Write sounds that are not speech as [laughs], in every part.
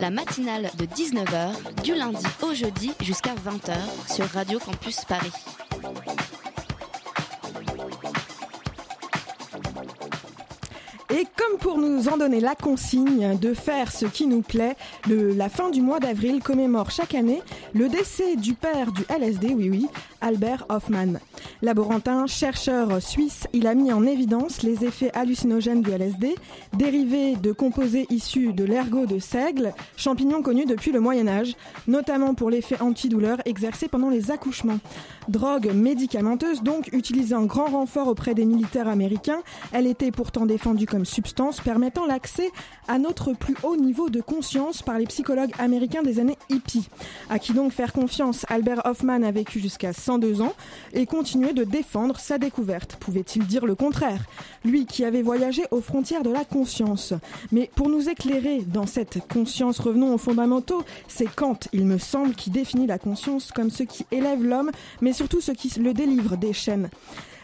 La matinale de 19h, du lundi au jeudi jusqu'à 20h sur Radio Campus Paris. Et comme pour nous en donner la consigne de faire ce qui nous plaît, la fin du mois d'avril commémore chaque année le décès du père du LSD, oui oui, Albert Hoffman. Laborantin, chercheur suisse, il a mis en évidence les effets hallucinogènes du LSD, dérivés de composés issus de l'ergot de seigle, champignon connu depuis le Moyen Âge, notamment pour l'effet antidouleur exercé pendant les accouchements. Drogue médicamenteuse donc utilisée en grand renfort auprès des militaires américains, elle était pourtant défendue comme substance permettant l'accès à notre plus haut niveau de conscience par les psychologues américains des années hippies. À qui donc faire confiance Albert Hoffman a vécu jusqu'à 102 ans et de défendre sa découverte. Pouvait-il dire le contraire? Lui qui avait voyagé aux frontières de la conscience. Mais pour nous éclairer dans cette conscience, revenons aux fondamentaux. C'est Kant, il me semble, qui définit la conscience comme ce qui élève l'homme, mais surtout ce qui le délivre des chaînes.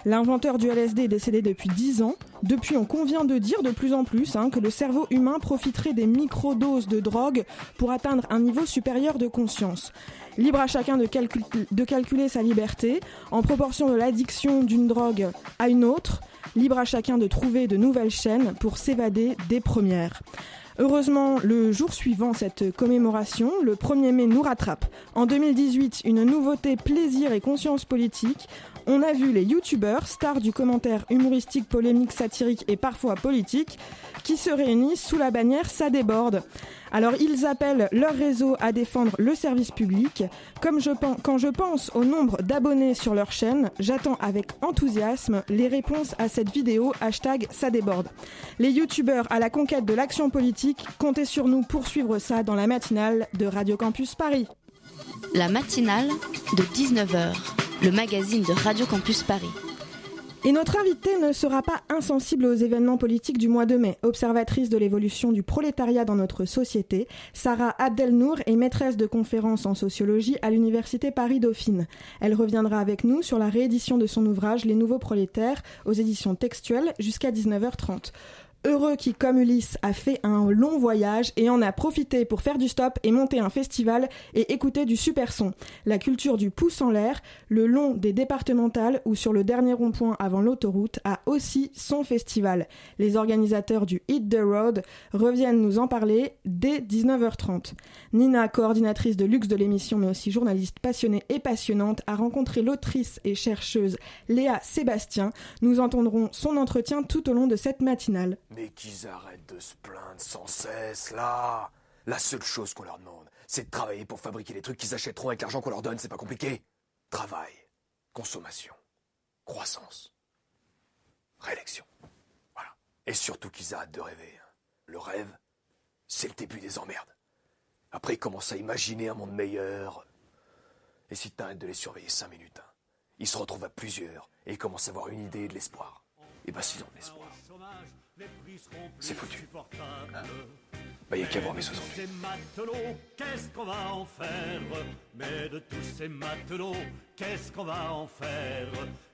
L'inventeur du LSD est décédé depuis 10 ans. Depuis, on convient de dire de plus en plus hein, que le cerveau humain profiterait des microdoses de drogue pour atteindre un niveau supérieur de conscience. Libre à chacun de, calcul- de calculer sa liberté en proportion de l'addiction d'une drogue à une autre. Libre à chacun de trouver de nouvelles chaînes pour s'évader des premières. Heureusement, le jour suivant cette commémoration, le 1er mai nous rattrape. En 2018, une nouveauté plaisir et conscience politique. On a vu les youtubeurs, stars du commentaire humoristique, polémique, satirique et parfois politique, qui se réunissent sous la bannière Ça déborde. Alors ils appellent leur réseau à défendre le service public. Comme quand je pense au nombre d'abonnés sur leur chaîne, j'attends avec enthousiasme les réponses à cette vidéo hashtag ça déborde. Les youtubeurs à la conquête de l'action politique, comptez sur nous pour suivre ça dans la matinale de Radio Campus Paris. La matinale de 19h, le magazine de Radio Campus Paris. Et notre invitée ne sera pas insensible aux événements politiques du mois de mai. Observatrice de l'évolution du prolétariat dans notre société, Sarah Abdelnour est maîtresse de conférences en sociologie à l'Université Paris-Dauphine. Elle reviendra avec nous sur la réédition de son ouvrage Les Nouveaux Prolétaires aux éditions textuelles jusqu'à 19h30. Heureux qui, comme Ulysse, a fait un long voyage et en a profité pour faire du stop et monter un festival et écouter du super son. La culture du pouce en l'air, le long des départementales ou sur le dernier rond-point avant l'autoroute a aussi son festival. Les organisateurs du Hit the Road reviennent nous en parler dès 19h30. Nina, coordinatrice de luxe de l'émission mais aussi journaliste passionnée et passionnante, a rencontré l'autrice et chercheuse Léa Sébastien. Nous entendrons son entretien tout au long de cette matinale. Mais qu'ils arrêtent de se plaindre sans cesse, là. La seule chose qu'on leur demande, c'est de travailler pour fabriquer les trucs qu'ils achèteront avec l'argent qu'on leur donne, c'est pas compliqué. Travail, consommation, croissance, réélection. Voilà. Et surtout qu'ils arrêtent de rêver. hein. Le rêve, c'est le début des emmerdes. Après, ils commencent à imaginer un monde meilleur. Et si t'arrêtes de les surveiller cinq minutes, hein, ils se retrouvent à plusieurs et ils commencent à avoir une idée de l'espoir. Et bah s'ils ont de l'espoir, c'est foutu. Bah y a qu'à voir mes 68. Ces matelots, qu'est-ce qu'on va en faire? Mais de tous ces matelots, qu'est-ce qu'on va en faire?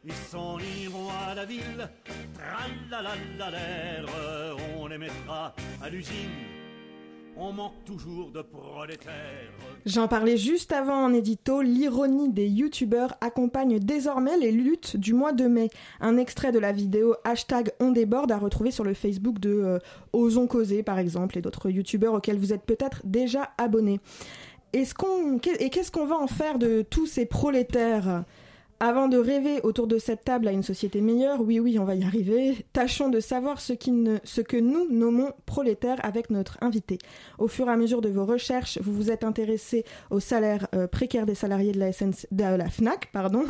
Ils s'en iront à la ville, on les mettra à l'usine. On manque toujours de prolétaires. J'en parlais juste avant en édito, l'ironie des youtubeurs accompagne désormais les luttes du mois de mai. Un extrait de la vidéo hashtag on déborde à retrouver sur le Facebook de euh, Osons causer par exemple et d'autres youtubeurs auxquels vous êtes peut-être déjà abonnés. Et qu'est-ce qu'on va en faire de tous ces prolétaires? Avant de rêver autour de cette table à une société meilleure, oui oui on va y arriver, tâchons de savoir ce, qui ce que nous nommons prolétaires avec notre invité. Au fur et à mesure de vos recherches, vous vous êtes intéressé au salaire euh, précaire des salariés de la, SNC de la FNAC, pardon,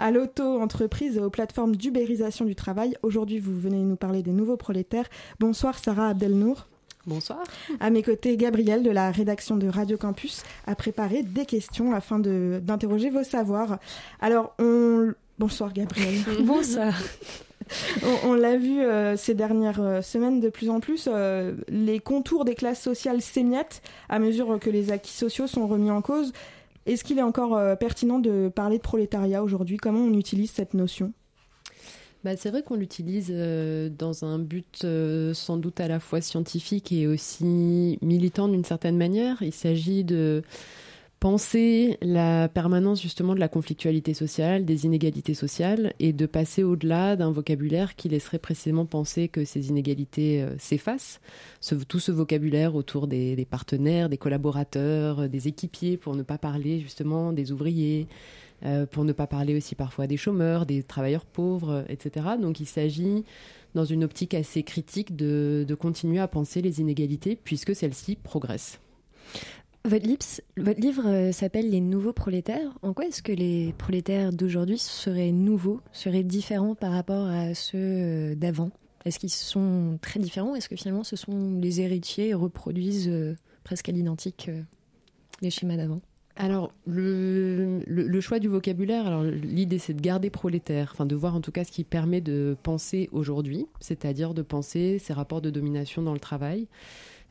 à l'auto-entreprise et aux plateformes d'ubérisation du travail. Aujourd'hui, vous venez nous parler des nouveaux prolétaires. Bonsoir Sarah Abdelnour. Bonsoir. À mes côtés, Gabriel de la rédaction de Radio Campus a préparé des questions afin d'interroger vos savoirs. Alors, on... bonsoir Gabriel. [laughs] Bonsoir. [laughs] On, on l'a vu euh, ces dernières euh, semaines de plus en plus, euh, les contours des classes sociales s'émiettent à mesure que les acquis sociaux sont remis en cause. Est-ce qu'il est encore euh, pertinent de parler de prolétariat aujourd'hui? Comment on utilise cette notion? Bah, c'est vrai qu'on l'utilise euh, dans un but euh, sans doute à la fois scientifique et aussi militant d'une certaine manière. Il s'agit de penser la permanence justement de la conflictualité sociale, des inégalités sociales, et de passer au-delà d'un vocabulaire qui laisserait précisément penser que ces inégalités euh, s'effacent. Ce- tout ce vocabulaire autour des, partenaires, des collaborateurs, des équipiers, pour ne pas parler justement des ouvriers, euh, pour ne pas parler aussi parfois des chômeurs, des travailleurs pauvres, euh, etc. Donc il s'agit, dans une optique assez critique, de, continuer à penser les inégalités puisque celles-ci progressent. Votre, votre livre euh, s'appelle Les nouveaux prolétaires. En quoi est-ce que les prolétaires d'aujourd'hui seraient nouveaux, seraient différents par rapport à ceux d'avant? Est-ce qu'ils sont très différents? Est-ce que finalement ce sont les héritiers et reproduisent presque à l'identique les schémas d'avant? Alors, le, choix du vocabulaire, alors l'idée c'est de garder prolétaire, enfin de voir en tout cas ce qui permet de penser aujourd'hui, c'est-à-dire de penser ces rapports de domination dans le travail,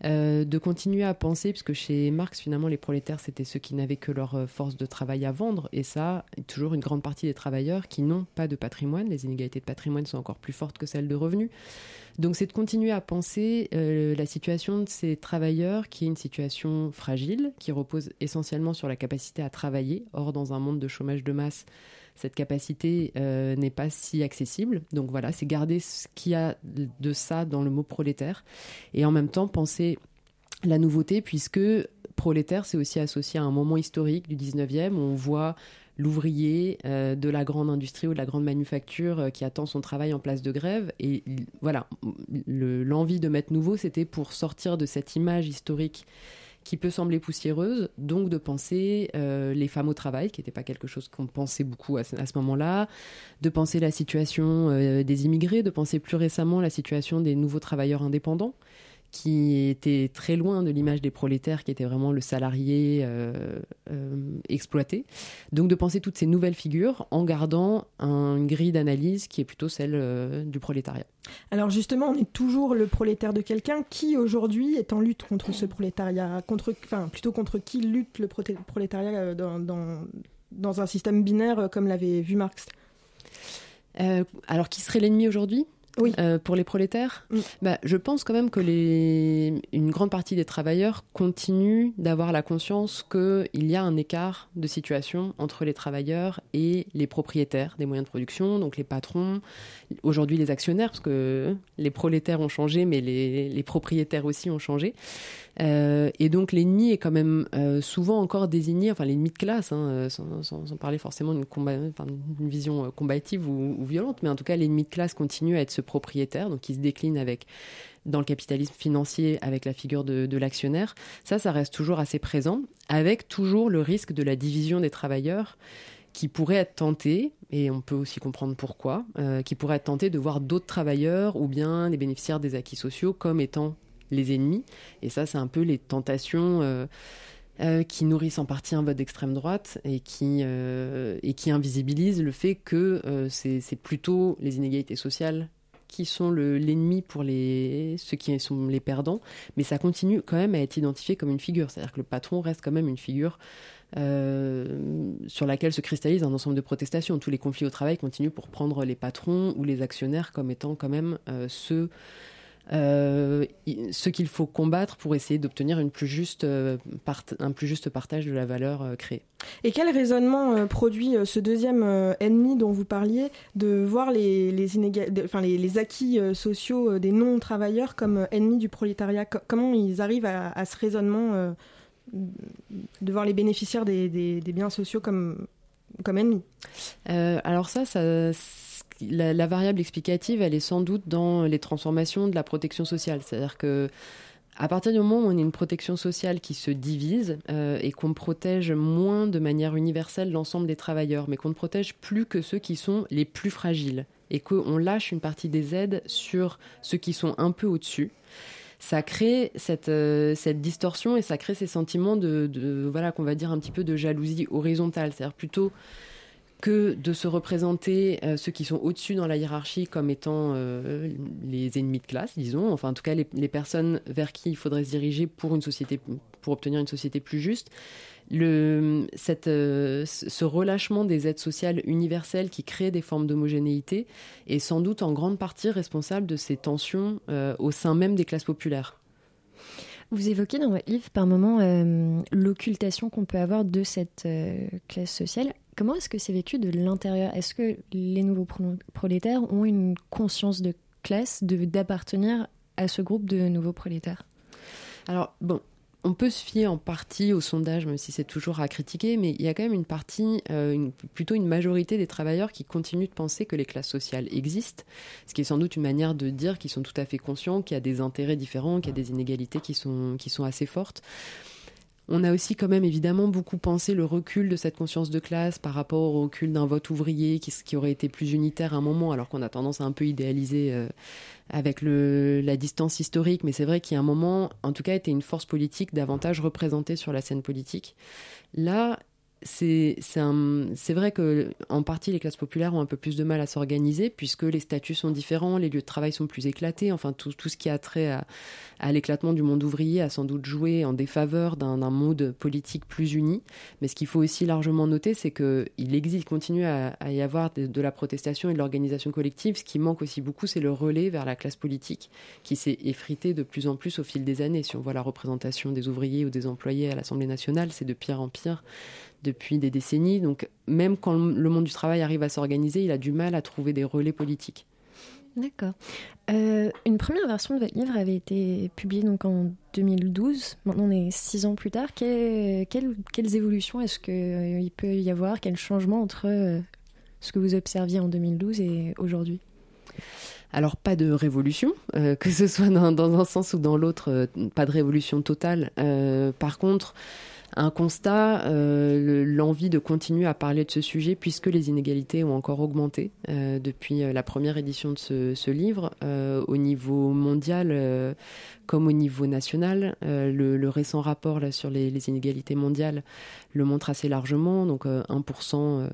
euh, de continuer à penser, puisque chez Marx finalement les prolétaires c'était ceux qui n'avaient que leur euh, force de travail à vendre, et ça, toujours une grande partie des travailleurs qui n'ont pas de patrimoine, les inégalités de patrimoine sont encore plus fortes que celles de revenus. Donc c'est de continuer à penser euh, la situation de ces travailleurs qui est une situation fragile, qui repose essentiellement sur la capacité à travailler. Or, dans un monde de chômage de masse, cette capacité euh, n'est pas si accessible. Donc voilà, c'est garder ce qu'il y a de ça dans le mot prolétaire et en même temps penser la nouveauté puisque prolétaire, c'est aussi associé à un moment historique du 19e où on voit l'ouvrier euh, de la grande industrie ou de la grande manufacture euh, qui attend son travail en place de grève. Et voilà, le- l'envie de mettre nouveau, c'était pour sortir de cette image historique qui peut sembler poussiéreuse, donc de penser euh, les femmes au travail, qui n'était pas quelque chose qu'on pensait beaucoup à ce, moment-là, de penser la situation euh, des immigrés, de penser plus récemment la situation des nouveaux travailleurs indépendants, qui étaient très loin de l'image des prolétaires, qui étaient vraiment le salarié euh, euh, exploité. Donc de penser toutes ces nouvelles figures en gardant un- une grille d'analyse qui est plutôt celle euh, du prolétariat. Alors justement, on est toujours le prolétaire de quelqu'un qui aujourd'hui est en lutte contre ce prolétariat, contre, enfin plutôt contre qui lutte le prolétariat dans, dans, dans un système binaire comme l'avait vu Marx? Alors, qui serait l'ennemi aujourd'hui? Oui. Euh, pour les prolétaires Mm. bah, Je pense quand même que les... une grande partie des travailleurs continuent d'avoir la conscience qu'il y a un écart de situation entre les travailleurs et les propriétaires des moyens de production, donc les patrons, aujourd'hui les actionnaires, parce que les prolétaires ont changé, mais les, les propriétaires aussi ont changé. Euh, et donc l'ennemi est quand même euh, souvent encore désigné, enfin l'ennemi de classe, hein, euh, sans, parler forcément d'une vision combative ou, violente, mais en tout cas l'ennemi de classe continue à être ce propriétaire, donc qui se décline avec dans le capitalisme financier avec la figure de, l'actionnaire. Ça, ça reste toujours assez présent, avec toujours le risque de la division des travailleurs qui pourrait être tenté, et on peut aussi comprendre pourquoi, qui pourrait être tenté de voir d'autres travailleurs ou bien les bénéficiaires des acquis sociaux comme étant les ennemis. Et ça, c'est un peu les tentations euh, euh, qui nourrissent en partie un vote d'extrême droite et qui, euh, invisibilisent le fait que c'est plutôt les inégalités sociales qui sont le- l'ennemi pour les, ceux qui sont les perdants, mais ça continue quand même à être identifié comme une figure. C'est-à-dire que le patron reste quand même une figure sur laquelle se cristallise un ensemble de protestations. Tous les conflits au travail continuent pour prendre les patrons ou les actionnaires comme étant quand même ceux euh, ce qu'il faut combattre pour essayer d'obtenir une plus juste, euh, part- un plus juste partage de la valeur euh, créée. Et quel raisonnement produit ce deuxième ennemi dont vous parliez, de voir les, les, inéga- de- enfin, les, les acquis sociaux des non-travailleurs comme ennemis du prolétariat? Co- Comment ils arrivent à, à ce raisonnement de voir les bénéficiaires des, des- des biens sociaux comme, comme ennemis? Euh, alors ça, ça la, variable explicative, elle est sans doute dans les transformations de la protection sociale. C'est-à-dire que à partir du moment où on a une protection sociale qui se divise euh, et qu'on protège moins de manière universelle l'ensemble des travailleurs, mais qu'on ne protège plus que ceux qui sont les plus fragiles et qu'on lâche une partie des aides sur ceux qui sont un peu au-dessus, ça crée cette, euh, cette distorsion et ça crée ces sentiments de voilà qu'on va dire un petit peu de jalousie horizontale, c'est-à-dire plutôt que de se représenter euh, ceux qui sont au-dessus dans la hiérarchie comme étant euh, les ennemis de classe, disons, enfin en tout cas les, personnes vers qui il faudrait se diriger pour une société, pour obtenir une société plus juste. Le, euh, ce relâchement des aides sociales universelles qui crée des formes d'homogénéité est sans doute en grande partie responsable de ces tensions au sein même des classes populaires. Vous évoquez dans votre livre par moment l'occultation qu'on peut avoir de cette classe sociale. Comment est-ce que c'est vécu de l'intérieur? Est-ce que les nouveaux prolétaires ont une conscience de classe, d'appartenir à ce groupe de nouveaux prolétaires? Alors, bon, on peut se fier en partie au sondage, même si c'est toujours à critiquer, mais il y a quand même une partie, euh, plutôt une majorité des travailleurs qui continuent de penser que les classes sociales existent, ce qui est sans doute une manière de dire qu'ils sont tout à fait conscients qu'il y a des intérêts différents, qu'il y a des inégalités qui sont, qui sont assez fortes. On a aussi quand même évidemment beaucoup pensé le recul de cette conscience de classe par rapport au recul d'un vote ouvrier qui, aurait été plus unitaire à un moment, alors qu'on a tendance à un peu idéaliser euh, avec la distance historique. Mais c'est vrai qu'il y a un moment, en tout cas, était une force politique davantage représentée sur la scène politique. Là, c'est vrai que en partie les classes populaires ont un peu plus de mal à s'organiser puisque les statuts sont différents, les lieux de travail sont plus éclatés, enfin tout, ce qui a trait à, l'éclatement du monde ouvrier a sans doute joué en défaveur d'un mode politique plus uni. Mais ce qu'il faut aussi largement noter, c'est qu'il existe, continue à, y avoir de, de la protestation et de l'organisation collective. Ce qui manque aussi beaucoup, c'est le relais vers la classe politique qui s'est effrité de plus en plus au fil des années. Si on voit la représentation des ouvriers ou des employés à l'Assemblée nationale, c'est de pire en pire depuis des décennies. Donc même quand le monde du travail arrive à s'organiser, il a du mal à trouver des relais politiques. D'accord. Euh, une première version de votre livre avait été publiée donc en 2012. Maintenant, on est six ans plus tard. Que, quelles, quelles, évolutions est-ce qu'il euh, peut y avoir? Quels changements entre euh, ce que vous observiez en 2012 et aujourd'hui? Alors pas de révolution, euh, que ce soit dans, dans, un sens ou dans l'autre, euh, pas de révolution totale. Euh, par contre, un constat, euh, l'envie de continuer à parler de ce sujet puisque les inégalités ont encore augmenté euh, depuis la première édition de ce, livre euh, au niveau mondial comme au niveau national. Le, récent rapport sur les, inégalités mondiales le montre assez largement, donc 1%.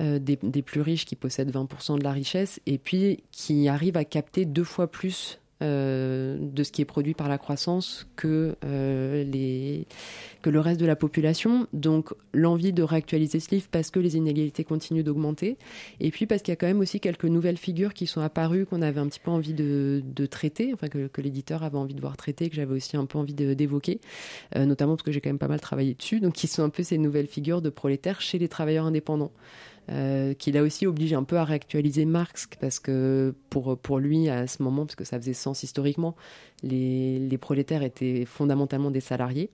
Euh, des, des, plus riches qui possèdent 20% de la richesse et puis qui arrivent à capter deux fois plus euh, de ce qui est produit par la croissance que, euh, les, que le reste de la population. Donc l'envie de réactualiser ce livre parce que les inégalités continuent d'augmenter et puis parce qu'il y a quand même aussi quelques nouvelles figures qui sont apparues qu'on avait un petit peu envie de, de traiter, enfin que, l'éditeur avait envie de voir traiter, que j'avais aussi un peu envie d'évoquer, euh, notamment parce que j'ai quand même pas mal travaillé dessus, donc qui sont un peu ces nouvelles figures de prolétaires chez les travailleurs indépendants. Euh, qui l'a aussi obligé un peu à réactualiser Marx parce que pour, pour lui à ce moment, parce que ça faisait sens historiquement, les, les prolétaires étaient fondamentalement des salariés.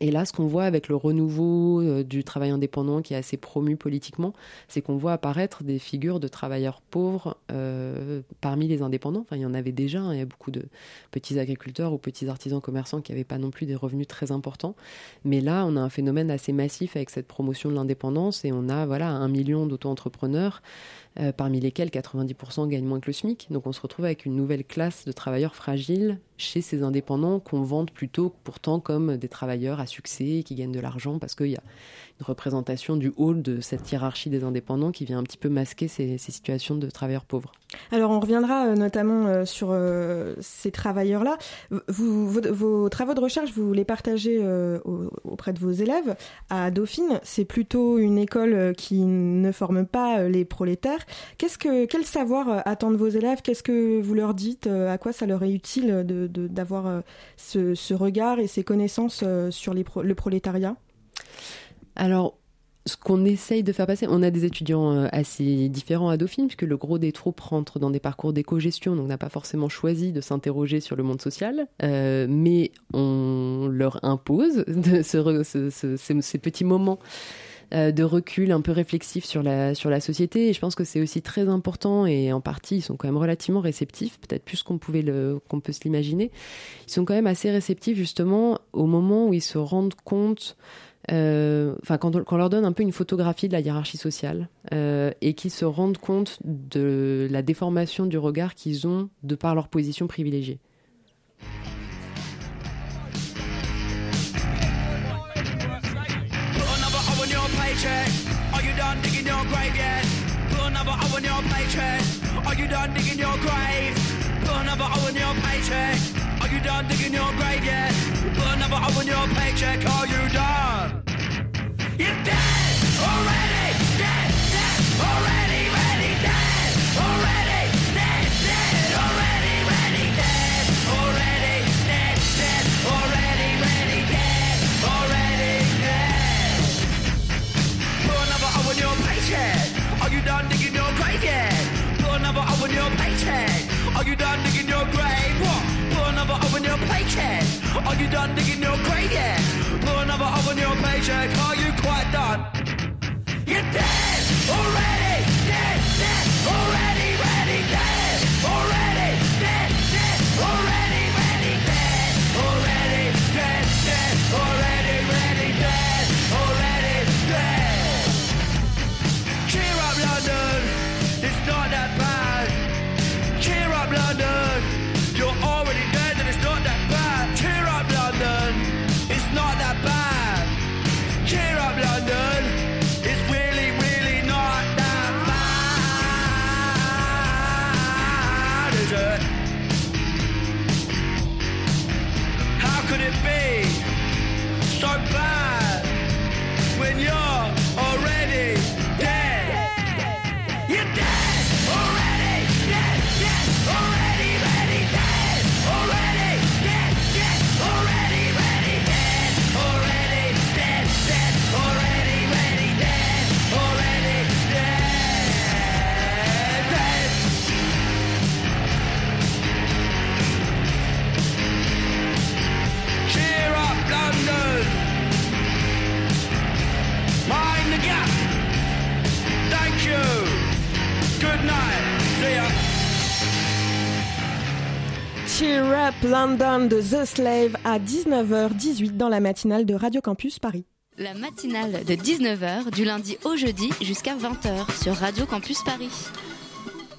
Et là, ce qu'on voit avec le renouveau euh, du travail indépendant qui est assez promu politiquement, c'est qu'on voit apparaître des figures de travailleurs pauvres euh, parmi les indépendants. Enfin, il y en avait déjà, hein, il y a beaucoup de petits agriculteurs ou petits artisans commerçants qui n'avaient pas non plus des revenus très importants. Mais là, on a un phénomène assez massif avec cette promotion de l'indépendance et on a voilà un million d'auto-entrepreneurs euh, parmi lesquels 90% gagnent moins que le SMIC. Donc on se retrouve avec une nouvelle classe de travailleurs fragiles chez ces indépendants qu'on vante plutôt pourtant comme des travailleurs à succès qui gagnent de l'argent parce qu'il y a représentation du hall de cette hiérarchie des indépendants qui vient un petit peu masquer ces, situations de travailleurs pauvres. Alors on reviendra euh, notamment euh, sur euh, ces travailleurs-là. Vos, travaux de recherche, vous les partagez auprès de vos élèves. À Dauphine, c'est plutôt une école qui ne forme pas les prolétaires. Qu'est-ce que, quel savoir attendent vos élèves? Qu'est-ce que vous leur dites À quoi ça leur est utile de, de, d'avoir ce, regard et ces connaissances sur le prolétariat? Alors, ce qu'on essaye de faire passer, on a des étudiants euh, assez différents à Dauphine, puisque le gros des troupes rentrent dans des parcours d'éco-gestion, donc on n'a pas forcément choisi de s'interroger sur le monde social, euh, mais on leur impose [laughs] ces, petits moments euh, de recul un peu réflexif sur la, sur la société. Et je pense que c'est aussi très important, et en partie, ils sont quand même relativement réceptifs, peut-être plus qu'on pouvait qu'on peut se l'imaginer. Ils sont quand même assez réceptifs, justement, au moment où ils se rendent compte euh, enfin quand leur donne un peu une photographie de la hiérarchie sociale euh, et qu'ils se rendent compte de la déformation du regard qu'ils ont de par leur position privilégiée. Put another O on your paycheck. Are you done digging your grave yet? Put another O on your paycheck. Are you done? You're dead already. Dead, dead already. Are you done digging your grave? What? Put another O on your paycheck. Are you done digging your grave yet? Put another O on your paycheck. Are you quite done? You're dead already. Dead, dead already. Cheer Up London de The Slave à 19h18 dans la matinale de Radio Campus Paris. La matinale de 19h du lundi au jeudi jusqu'à 20h sur Radio Campus Paris.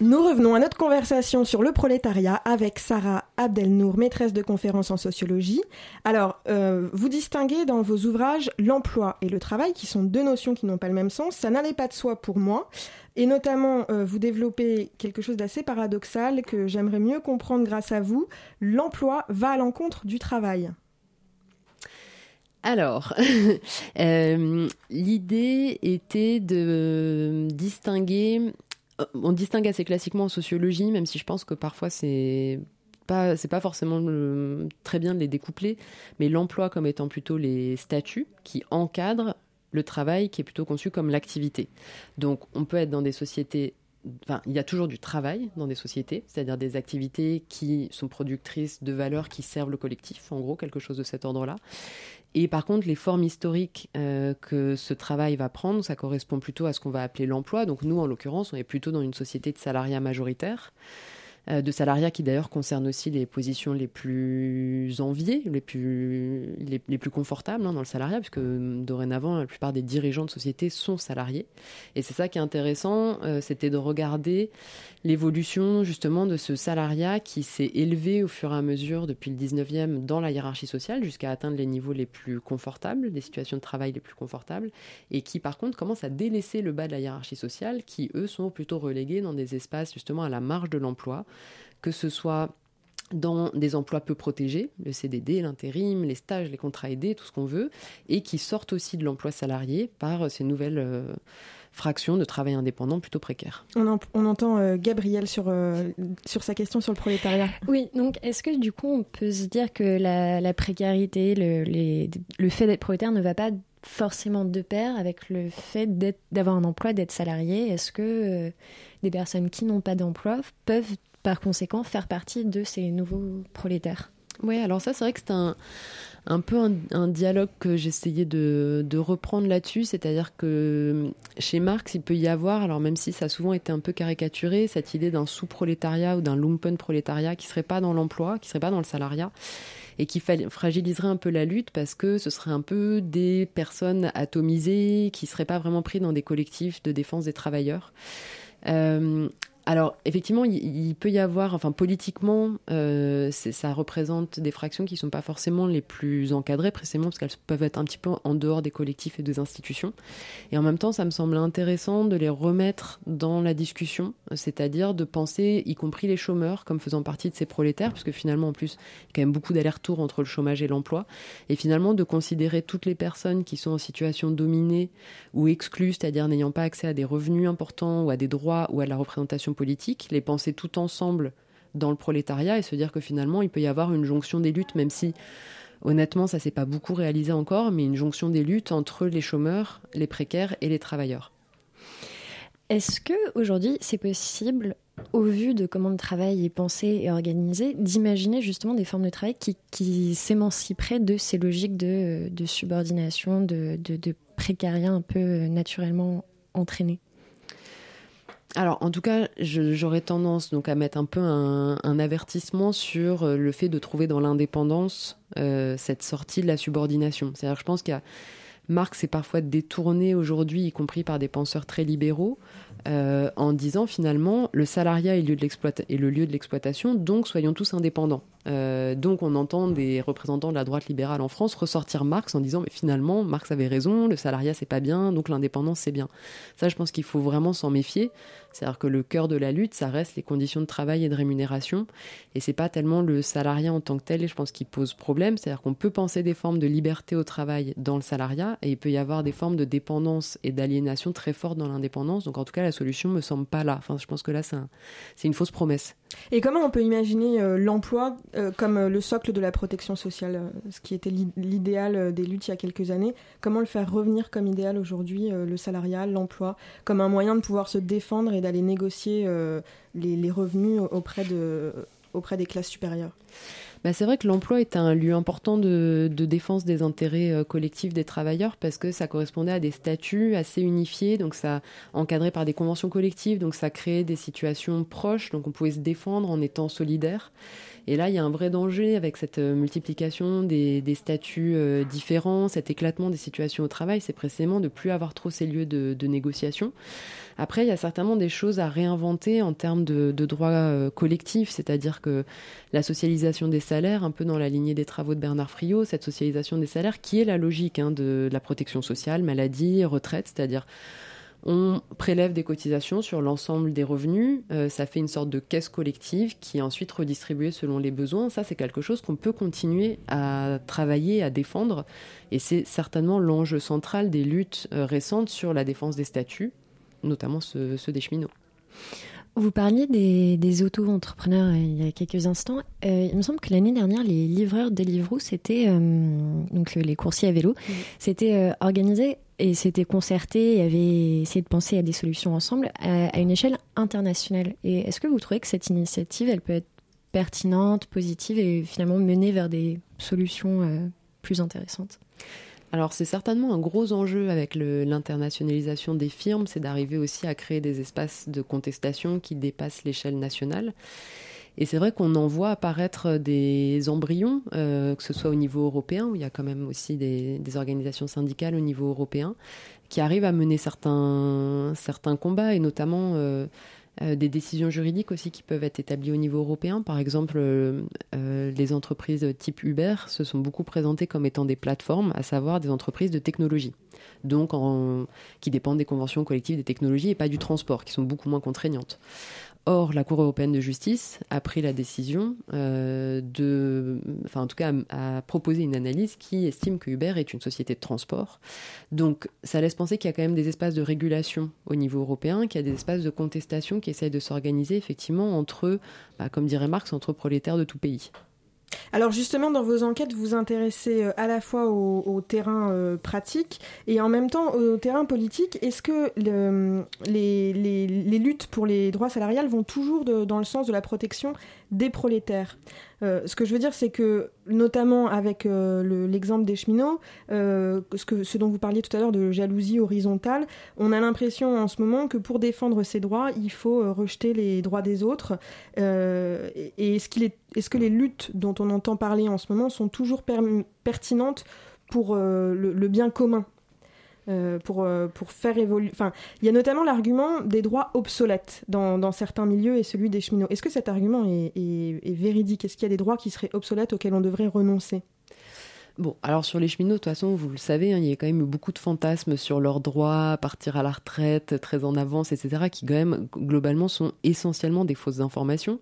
Nous revenons à notre conversation sur le prolétariat avec Sarah Abdelnour, maîtresse de conférences en sociologie. Alors, euh, vous distinguez dans vos ouvrages l'emploi et le travail, qui sont deux notions qui n'ont pas le même sens. Ça n'allait pas de soi pour moi. Et notamment, euh, vous développez quelque chose d'assez paradoxal que j'aimerais mieux comprendre grâce à vous. L'emploi va à l'encontre du travail. Alors, [laughs] euh, l'idée était de distinguer. On distingue assez classiquement en sociologie, même si je pense que parfois c'est pas pas forcément très bien de les découpler, mais l'emploi comme étant plutôt les statuts qui encadrent le travail, qui est plutôt conçu comme l'activité. Donc, on peut être dans des sociétés Enfin, il y a toujours du travail dans des sociétés, c'est-à-dire des activités qui sont productrices de valeurs qui servent le collectif, en gros, quelque chose de cet ordre-là. Et par contre, les formes historiques euh, que ce travail va prendre, ça correspond plutôt à ce qu'on va appeler l'emploi. Donc nous, en l'occurrence, on est plutôt dans une société de salariat majoritaire, de salariat qui d'ailleurs concerne aussi les positions les plus enviées, les plus, les, plus confortables hein, dans le salariat, puisque euh, dorénavant, la plupart des dirigeants de société sont salariés. Et c'est ça qui est intéressant, euh, c'était de regarder l'évolution justement de ce salariat qui s'est élevé au fur et à mesure depuis le 19e dans la hiérarchie sociale jusqu'à atteindre les niveaux les plus confortables, les situations de travail les plus confortables, et qui par contre commence à délaisser le bas de la hiérarchie sociale, qui eux sont plutôt relégués dans des espaces justement à la marge de l'emploi, que ce soit dans des emplois peu protégés, le CDD, l'intérim, les stages, les contrats aidés, tout ce qu'on veut, et qui sortent aussi de l'emploi salarié par ces nouvelles euh, fractions de travail indépendant plutôt précaires. On, en- on entend euh, Gabriel sur, euh, sur sa question sur le prolétariat. Oui, donc est-ce que du coup on peut se dire que la, la précarité, le, les- le fait d'être prolétaire ne va pas forcément de pair avec le fait d'être- d'avoir un emploi, d'être salarié? Est-ce que euh, des personnes qui n'ont pas d'emploi peuvent par conséquent faire partie de ces nouveaux prolétaires Oui, alors ça, c'est vrai que c'est un, un peu un, dialogue que j'essayais de, de reprendre là-dessus, c'est-à-dire que chez Marx, il peut y avoir, alors même si ça a souvent été un peu caricaturé, cette idée d'un sous-prolétariat ou d'un lumpen-prolétariat qui serait pas dans l'emploi, qui serait pas dans le salariat, et qui fragiliserait un peu la lutte parce que ce serait un peu des personnes atomisées qui seraient pas vraiment prises dans des collectifs de défense des travailleurs. Euh, alors, effectivement, il, peut y avoir, enfin, politiquement, euh, ça représente des fractions qui ne sont pas forcément les plus encadrées, précisément parce qu'elles peuvent être un petit peu en dehors des collectifs et des institutions. Et en même temps, ça me semble intéressant de les remettre dans la discussion, c'est-à-dire de penser, y compris les chômeurs, comme faisant partie de ces prolétaires, puisque finalement, en plus, il y a quand même beaucoup d'allers-retours entre le chômage et l'emploi, et finalement de considérer toutes les personnes qui sont en situation dominée ou exclues, c'est-à-dire n'ayant pas accès à des revenus importants ou à des droits ou à la représentation politique, les penser tout ensemble dans le prolétariat et se dire que finalement il peut y avoir une jonction des luttes, même si honnêtement ça s'est pas beaucoup réalisé encore, mais une jonction des luttes entre les chômeurs, les précaires et les travailleurs. Est-ce que aujourd'hui c'est possible, au vu de comment le travail est pensé et organisé, d'imaginer justement des formes de travail qui, s'émanciperaient de ces logiques de, subordination, de, de, un peu naturellement entraînées alors, en tout cas, j'aurais tendance donc à mettre un peu un, avertissement sur euh, le fait de trouver dans l'indépendance euh, cette sortie de la subordination. C'est-à-dire, je pense qu'il Marx est parfois détourné aujourd'hui, y compris par des penseurs très libéraux, euh, en disant finalement le salariat est, lieu de est le lieu de l'exploitation, donc soyons tous indépendants. Euh, donc on entend des représentants de la droite libérale en France ressortir Marx en disant mais finalement Marx avait raison, le salariat c'est pas bien, donc l'indépendance c'est bien. Ça je pense qu'il faut vraiment s'en méfier. C'est-à-dire que le cœur de la lutte, ça reste les conditions de travail et de rémunération. Et c'est pas tellement le salariat en tant que tel, je pense, qui pose problème. C'est-à-dire qu'on peut penser des formes de liberté au travail dans le salariat et il peut y avoir des formes de dépendance et d'aliénation très fortes dans l'indépendance. Donc en tout cas, la solution me semble pas là. Enfin, je pense que là, c'est un, une fausse promesse. Et comment on peut imaginer euh, l'emploi euh, comme euh, le socle de la protection sociale, ce qui était l'idéal des luttes il y a quelques années Comment le faire revenir comme idéal aujourd'hui, le salariat, l'emploi, comme un moyen de pouvoir se défendre et d'aller négocier les, revenus auprès, de, auprès des classes supérieures bah, c'est vrai que l'emploi est un lieu important de, défense des intérêts euh, collectifs des travailleurs parce que ça correspondait à des statuts assez unifiés, donc ça encadré par des conventions collectives, donc ça créait des situations proches, donc on pouvait se défendre en étant solidaire. Et là, il y a un vrai danger avec cette euh, multiplication des, statuts euh, différents, cet éclatement des situations au travail, c'est précisément de plus avoir trop ces lieux de, négociation. Après, il y a certainement des choses à réinventer en termes de, de droits euh, collectifs, c'est-à-dire que la socialisation des salaires, un peu dans la lignée des travaux de Bernard Friot, cette socialisation des salaires qui est la logique hein, de la protection sociale, maladie, retraite, c'est-à-dire on prélève des cotisations sur l'ensemble des revenus, euh, ça fait une sorte de caisse collective qui est ensuite redistribuée selon les besoins. Ça, c'est quelque chose qu'on peut continuer à travailler, à défendre, et c'est certainement l'enjeu central des luttes euh, récentes sur la défense des statuts, notamment ceux, ceux des cheminots. Vous parliez des, des auto-entrepreneurs euh, il y a quelques instants. Euh, il me semble que l'année dernière, les livreurs Deliveroo, c'était euh, donc les coursiers à vélo, mmh. c'était organisé et c'était concerté. Il y avait essayé de penser à des solutions ensemble à, une échelle internationale. Et est-ce que vous trouvez que cette initiative, elle peut être pertinente, positive et finalement mener vers des solutions euh, plus intéressantes? Alors c'est certainement un gros enjeu avec l'internationalisation des firmes, c'est d'arriver aussi à créer des espaces de contestation qui dépassent l'échelle nationale. Et c'est vrai qu'on en voit apparaître des embryons, euh, que ce soit au niveau européen, où il y a quand même aussi des, organisations syndicales au niveau européen, qui arrivent à mener certains, combats, et notamment euh, euh, des décisions juridiques aussi qui peuvent être établies au niveau européen. Par exemple, les entreprises type Uber se sont beaucoup présentées comme étant des plateformes, à savoir des entreprises de technologie, donc qui dépendent des conventions collectives des technologies et pas du transport, qui sont beaucoup moins contraignantes. Or, la Cour européenne de justice a pris la décision euh, de, enfin en tout cas, a, proposé une analyse qui estime que Uber est une société de transport. Donc, ça laisse penser qu'il y a quand même des espaces de régulation au niveau européen, qu'il y a des espaces de contestation qui essayent de s'organiser effectivement entre, bah, comme dirait Marx, entre prolétaires de tout pays. Alors justement, dans vos enquêtes, vous vous intéressez euh, à la fois au, terrain euh, pratique et en même temps au terrain politique. Est-ce que le, les, luttes pour les droits salariales vont toujours dans le sens de la protection des prolétaires? Euh, Ce que je veux dire, c'est que notamment avec euh, l'exemple le, des cheminots, euh, ce, dont vous parliez tout à l'heure de jalousie horizontale, on a l'impression en ce moment que pour défendre ses droits, il faut rejeter les droits des autres. Et est-ce que les luttes dont on entend parler en ce moment sont toujours per pertinentes pour le bien commun? Euh, pour, euh, pour faire évoluer. Enfin, il y a notamment l'argument des droits obsolètes dans, certains milieux et celui des cheminots. Est-ce que cet argument est, véridique? Est-ce qu'il y a des droits qui seraient obsolètes auxquels on devrait renoncer? Bon, alors sur les cheminots, de toute façon, vous le savez, hein, il y a quand même eu beaucoup de fantasmes sur leurs droits, partir à la retraite, très en avance, etc., qui quand même, globalement, sont essentiellement des fausses informations.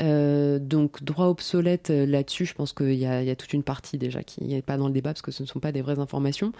Euh, donc, droit obsolète là-dessus, je pense qu'il y, a toute une partie déjà qui n'est pas dans le débat parce que ce ne sont pas des vraies informations.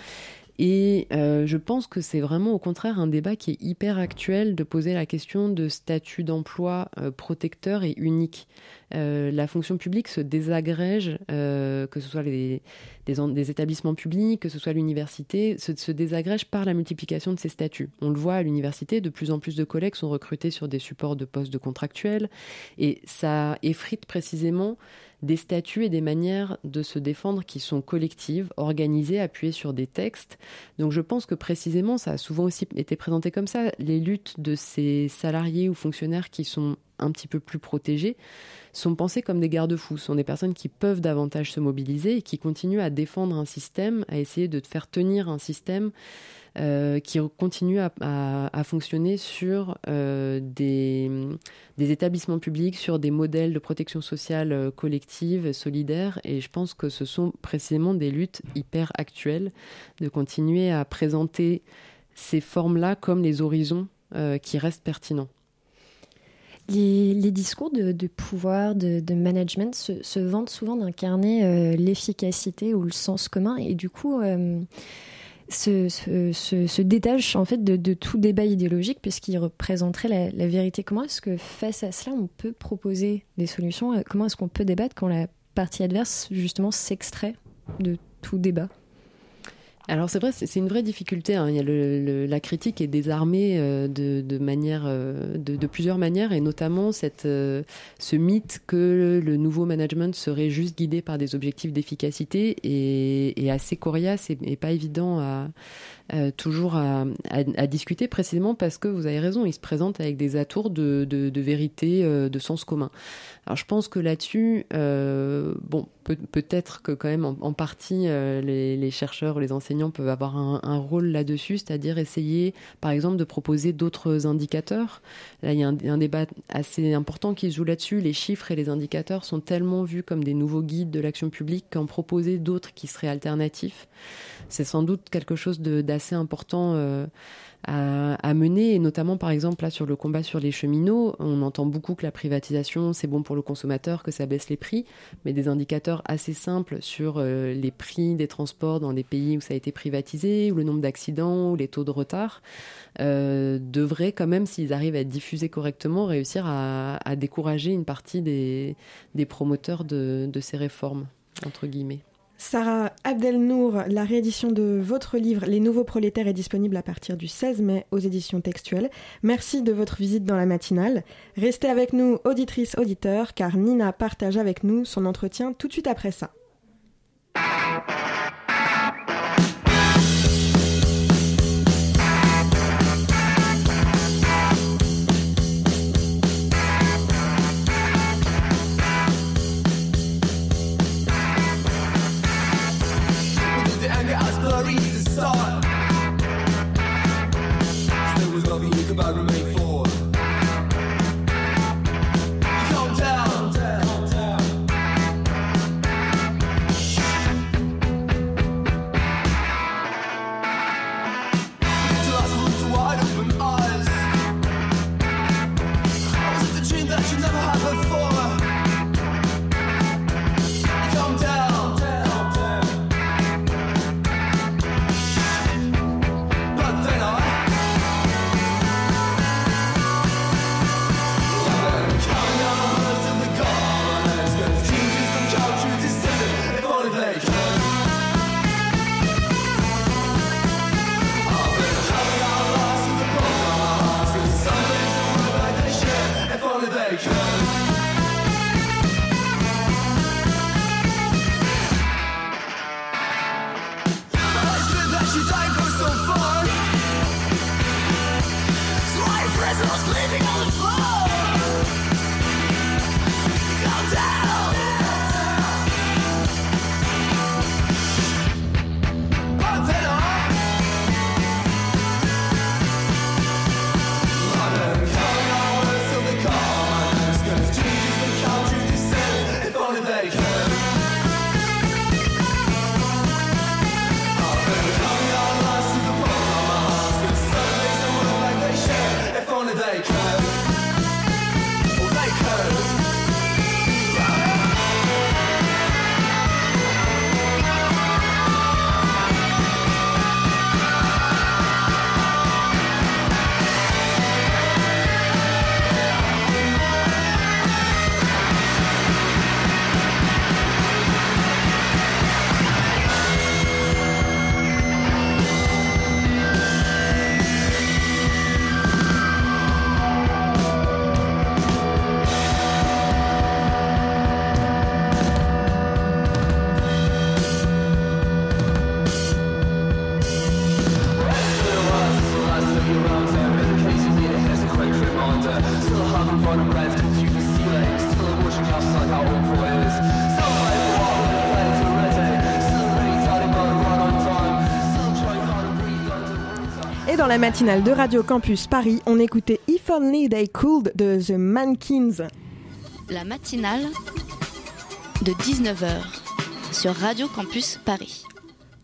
Et euh, je pense que c'est vraiment au contraire un débat qui est hyper actuel de poser la question de statut d'emploi euh, protecteur et unique. Euh, la fonction publique se désagrège, que ce soit les, des, établissements publics, que ce soit l'université, se, se, désagrège par la multiplication de ces statuts. On le voit à l'université, de plus en plus de collègues sont recrutés sur des supports de postes de contractuels, et ça effrite précisément des statuts et des manières de se défendre qui sont collectives, organisées, appuyées sur des textes. Donc je pense que précisément, ça a souvent aussi été présenté comme ça, les luttes de ces salariés ou fonctionnaires qui sont un petit peu plus protégés sont pensés comme des garde-fous, sont des personnes qui peuvent davantage se mobiliser et qui continuent à défendre un système, à essayer de faire tenir un système euh, qui continue à, fonctionner sur euh, des, établissements publics, sur des modèles de protection sociale euh, collective, solidaire. Et je pense que ce sont précisément des luttes hyper actuelles de continuer à présenter ces formes-là comme les horizons qui restent pertinents. Les, discours de, pouvoir, de, management se, se, vantent souvent d'incarner euh, l'efficacité ou le sens commun. Et du coup euh, se, se, se, détache en fait de, tout débat idéologique puisqu'il représenterait la, vérité. Comment est-ce que face à cela on peut proposer des solutions? Comment est-ce qu'on peut débattre quand la partie adverse justement s'extrait de tout débat? Alors c'est vrai, c'est une vraie difficulté. Hein. Il y a le, le, la critique est désarmée euh, de, de, manière, euh, de, de, plusieurs manières, et notamment cette, euh, ce mythe que le nouveau management serait juste guidé par des objectifs d'efficacité est, assez coriace et, et, pas évident à, euh, toujours à, discuter précisément parce que vous avez raison, il se présente avec des atours de, vérité, euh, de sens commun. Alors je pense que là-dessus, euh, bon, peut, peut-être que quand même en, partie les, les, chercheurs, les enseignants peuvent avoir un, un rôle là-dessus, c'est-à-dire essayer, par exemple, de proposer d'autres indicateurs. Là, il y a un, un, débat assez important qui se joue là-dessus. Les chiffres et les indicateurs sont tellement vus comme des nouveaux guides de l'action publique qu'en proposer d'autres qui seraient alternatifs, c'est sans doute quelque chose d'assez important. Euh, à, mener, et notamment par exemple là sur le combat sur les cheminots, on entend beaucoup que la privatisation c'est bon pour le consommateur, que ça baisse les prix, mais des indicateurs assez simples sur euh, les prix des transports dans les pays où ça a été privatisé, ou le nombre d'accidents, ou les taux de retard, euh, devraient quand même, s'ils arrivent à être diffusés correctement, réussir à, décourager une partie des, des promoteurs de, de ces réformes, entre guillemets. Sarah Abdelnour, la réédition de votre livre Les Nouveaux Prolétaires est disponible à partir du 16 mai aux éditions textuelles. Merci de votre visite dans la matinale. Restez avec nous, auditrices, auditeurs, car Nina partage avec nous son entretien tout de suite après ça. about remember- Et dans la matinale de Radio Campus Paris, on écoutait If Only They Could de The Mankins. La matinale de 19h sur Radio Campus Paris.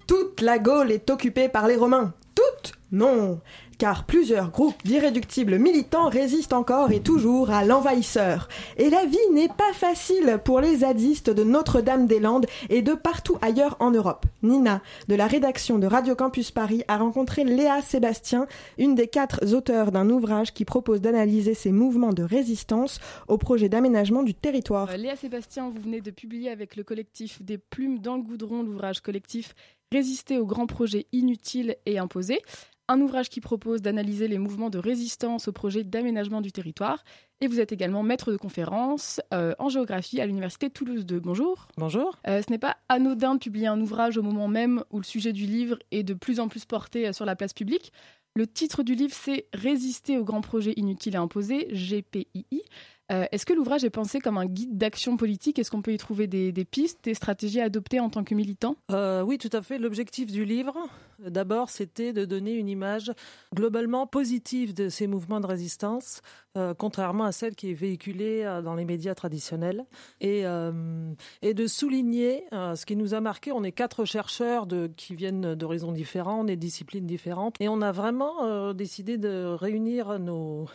Toute la Gaule est occupée par les Romains. Toute Non car plusieurs groupes d'irréductibles militants résistent encore et toujours à l'envahisseur. Et la vie n'est pas facile pour les zadistes de Notre-Dame-des-Landes et de partout ailleurs en Europe. Nina, de la rédaction de Radio Campus Paris, a rencontré Léa Sébastien, une des quatre auteurs d'un ouvrage qui propose d'analyser ces mouvements de résistance au projet d'aménagement du territoire. Euh, Léa Sébastien, vous venez de publier avec le collectif Des Plumes dans le Goudron l'ouvrage collectif Résister aux grands projets inutiles et imposés un ouvrage qui propose d'analyser les mouvements de résistance au projet d'aménagement du territoire. Et vous êtes également maître de conférence euh, en géographie à l'Université Toulouse 2. Bonjour. Bonjour. Euh, ce n'est pas anodin de publier un ouvrage au moment même où le sujet du livre est de plus en plus porté euh, sur la place publique. Le titre du livre, c'est Résister aux grands projets inutiles et imposés, GPII. Euh, est-ce que l'ouvrage est pensé comme un guide d'action politique? Est-ce qu'on peut y trouver des, pistes, des stratégies à adopter en tant que militant? Euh, Oui, tout à fait. L'objectif du livre, d'abord, c'était de donner une image globalement positive de ces mouvements de résistance, euh, contrairement à celle qui est véhiculée dans les médias traditionnels, et, de souligner ce qui nous a marqué. On est quatre chercheurs qui viennent d'horizons différents, est disciplines différentes, et on a vraiment décidé de réunir nos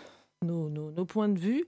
points de vue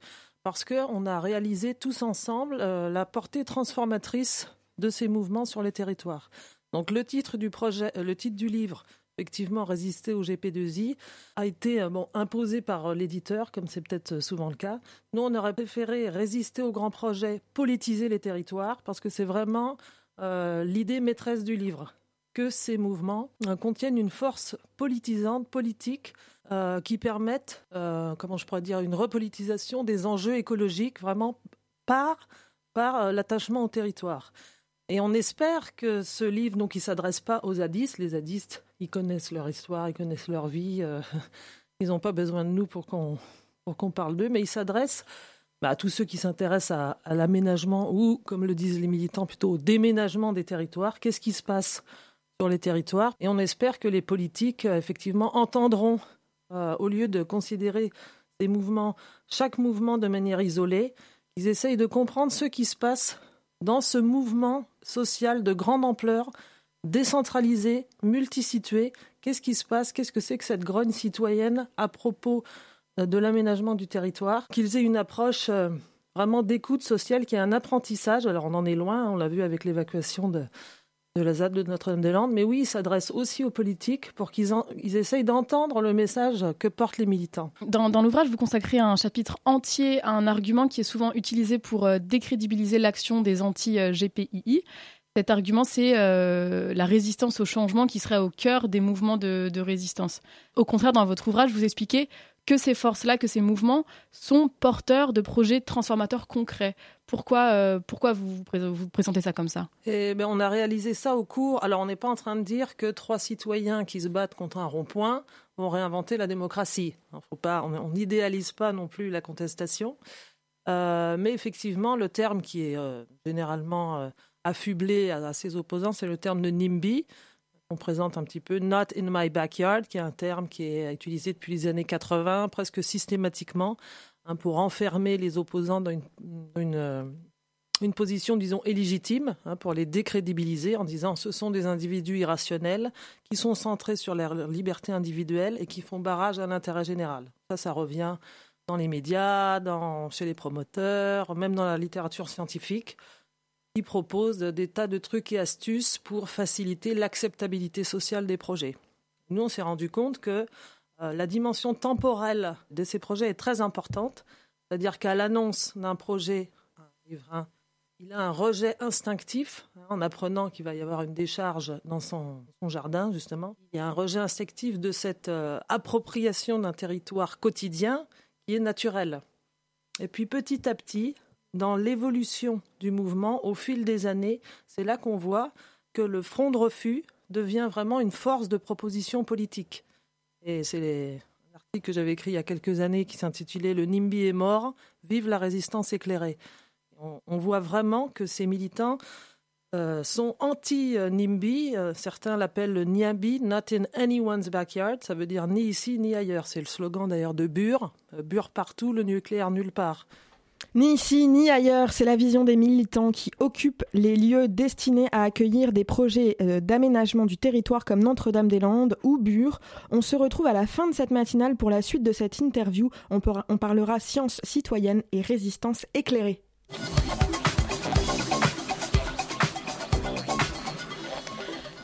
parce qu'on a réalisé tous ensemble euh, la portée transformatrice de ces mouvements sur les territoires. Donc le titre du projet, euh, le titre du livre, effectivement résister au GP2I, a été euh, bon, imposé par l'éditeur, comme c'est peut-être souvent le cas. Nous, on aurait préféré résister au grand projet, politiser les territoires, parce que c'est vraiment l'idée maîtresse du livre, que ces mouvements contiennent une force politisante, politique, euh, qui permettent, euh, comment je pourrais dire, une repolitisation des enjeux écologiques vraiment par, par euh, l'attachement au territoire. Et on espère que ce livre, donc, il s'adresse pas aux zadistes. Les zadistes, ils connaissent leur histoire, ils connaissent leur vie. [laughs] ils n'ont pas besoin de nous pour qu'on qu'on parle d'eux, mais il s'adresse bah, à tous ceux qui s'intéressent à l'aménagement ou, comme le disent les militants, plutôt au déménagement des territoires. Qu'est-ce qui se passe sur les territoires Et on espère que les politiques, effectivement, entendront euh, au lieu de considérer mouvements, chaque mouvement de manière isolée, ils essayent de comprendre ce qui se passe dans ce mouvement social de grande ampleur, décentralisé, multisitué. Qu'est-ce qui se passe? Qu'est-ce que c'est que cette grogne citoyenne à propos euh, de l'aménagement du territoire? Qu'ils aient une approche euh, vraiment d'écoute sociale qui est un apprentissage. Alors on en est loin, on l'a vu avec l'évacuation de, de la ZAD de Notre-Dame-des-Landes. Mais oui, il s'adresse aussi aux politiques pour qu'ils ils essayent d'entendre le message que portent les militants. Dans, dans l'ouvrage, vous consacrez un chapitre entier à un argument qui est souvent utilisé pour euh, décrédibiliser l'action des anti-GPII. Cet argument, c'est euh, la résistance au changement qui serait au cœur des mouvements de, de résistance. Au contraire, dans votre ouvrage, vous expliquez que ces forces-là, que ces mouvements sont porteurs de projets transformateurs concrets. Pourquoi, euh, pourquoi vous, présentez ça comme ça? Eh ben, On a réalisé ça au cours. Alors, on n'est pas en train de dire que trois citoyens qui se battent contre un rond-point vont réinventer la démocratie. faut pas, on n'idéalise pas non plus la contestation. Euh, mais effectivement, le terme qui est euh, généralement affublé à, à, ses opposants, c'est le terme de NIMBY on présente un petit peu Not in my backyard, qui est un terme qui est utilisé depuis les années 80 presque systématiquement hein, pour enfermer les opposants dans une, euh, position, disons, illégitime, hein, pour les décrédibiliser en disant ce sont des individus irrationnels qui sont centrés sur leur, liberté individuelle et qui font barrage à l'intérêt général. Ça, ça revient dans les médias, chez les promoteurs, même dans la littérature scientifique propose des tas de trucs et astuces pour faciliter l'acceptabilité sociale des projets. Nous, on s'est rendu compte que euh, la dimension temporelle de ces projets est très importante, c'est-à-dire qu'à l'annonce d'un projet, il a un rejet instinctif, hein, en apprenant qu'il va y avoir une décharge dans son, jardin, justement. Il y a un rejet instinctif de cette euh, appropriation d'un territoire quotidien qui est naturel. Et puis petit à petit, dans l'évolution du mouvement au fil des années, c'est là qu'on voit que le front de refus devient vraiment une force de proposition politique. Et c'est que j'avais écrit il y a quelques années qui s'intitulait Le NIMBY est mort, vive la résistance éclairée. On, voit vraiment que ces militants euh, sont anti-NIMBY. Euh, certains l'appellent le NIABY, Not in anyone's backyard. Ça veut dire ni ici ni ailleurs. C'est le slogan d'ailleurs de Bure. Euh, Bure partout, le nucléaire nulle part. Ni ici ni ailleurs, c'est la vision des militants qui occupent les lieux destinés à accueillir des projets euh, d'aménagement du territoire comme Notre-Dame-des-Landes ou Bure. On se retrouve à la fin de cette matinale pour la suite de cette interview. On, parlera science citoyenne et résistance éclairée.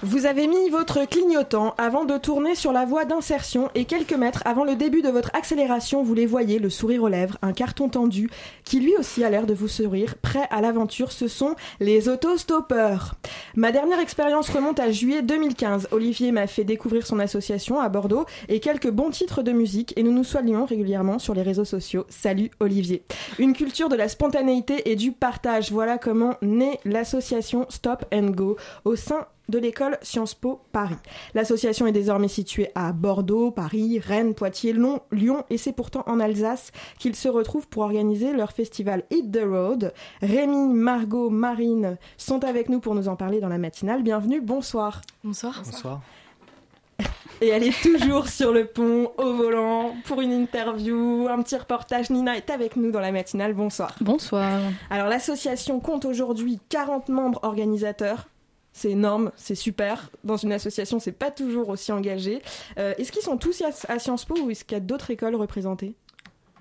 Vous avez mis votre clignotant avant de tourner sur la voie d'insertion et quelques mètres avant le début de votre accélération, vous les voyez, le sourire aux lèvres, un carton tendu, qui lui aussi a l'air de vous sourire, prêt à l'aventure, ce sont les autostoppeurs. Ma dernière expérience remonte à juillet 2015. Olivier m'a fait découvrir son association à Bordeaux et quelques bons titres de musique et nous nous saluons régulièrement sur les réseaux sociaux. Salut Olivier. Une culture de la spontanéité et du partage. Voilà comment naît l'association Stop and Go au sein de l'école Sciences Po Paris. L'association est désormais située à Bordeaux, Paris, Rennes, Poitiers, Lyon, Lyon et c'est pourtant en Alsace qu'ils se retrouvent pour organiser leur festival Hit the Road. Rémi, Margot, Marine sont avec nous pour nous en parler dans la matinale. Bienvenue, bonsoir. Bonsoir. Bonsoir. Et elle est toujours sur le pont, au volant, pour une interview, un petit reportage. Nina est avec nous dans la matinale. Bonsoir. Bonsoir. Alors l'association compte aujourd'hui 40 membres organisateurs. C'est énorme, c'est super. Dans une association, c'est pas toujours aussi engagé. Euh, est-ce qu'ils sont tous à, Sciences Po ou est-ce qu'il y a d'autres écoles représentées?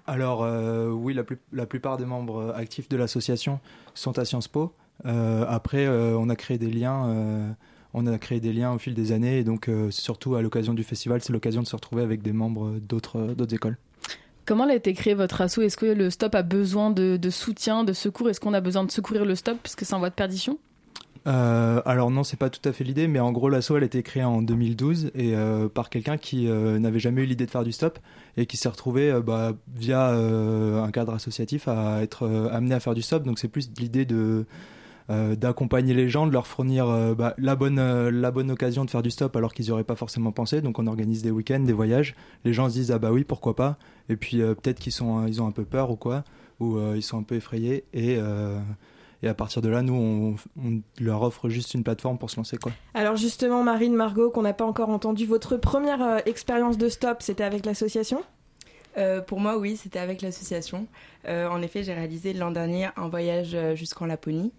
Alors euh, oui, la, plus- la plupart des membres euh, actifs de l'association sont à Sciences Po. Euh, après, euh, on a créé des liens. euh, on a créé des liens au fil des années et donc euh, surtout à l'occasion du festival, c'est l'occasion de se retrouver avec des membres d'autres d'autres écoles. Comment a été créé votre asso Est-ce que le stop a besoin de, de soutien, de secours? Est-ce qu'on a besoin de secourir le stop parce que c'est en voie de perdition? Euh, alors non, c'est pas tout à fait l'idée, mais en gros l'asso elle a été créée en 2012 et euh, par quelqu'un qui euh, n'avait jamais eu l'idée de faire du stop et qui s'est retrouvé bah, via un cadre associatif à être amené à faire du stop. Donc c'est plus l'idée de d'accompagner les gens, de leur fournir bah, la bonne la bonne occasion de faire du stop alors qu'ils n'y auraient pas forcément pensé. Donc on organise des week-ends, des voyages. Les gens se disent ah bah oui pourquoi pas. Et puis peut-être qu'ils sont ils ont un peu peur ou quoi ou ils sont un peu effrayés et et à partir de là, nous, on, on leur offre juste une plateforme pour se lancer. Quoi. Alors justement, Marine, Margot, qu'on n'a pas encore entendu, votre première euh, expérience de stop, c'était avec l'association? Euh, pour moi, oui, c'était avec l'association. Euh, en effet, j'ai réalisé l'an dernier un voyage jusqu'en Laponie.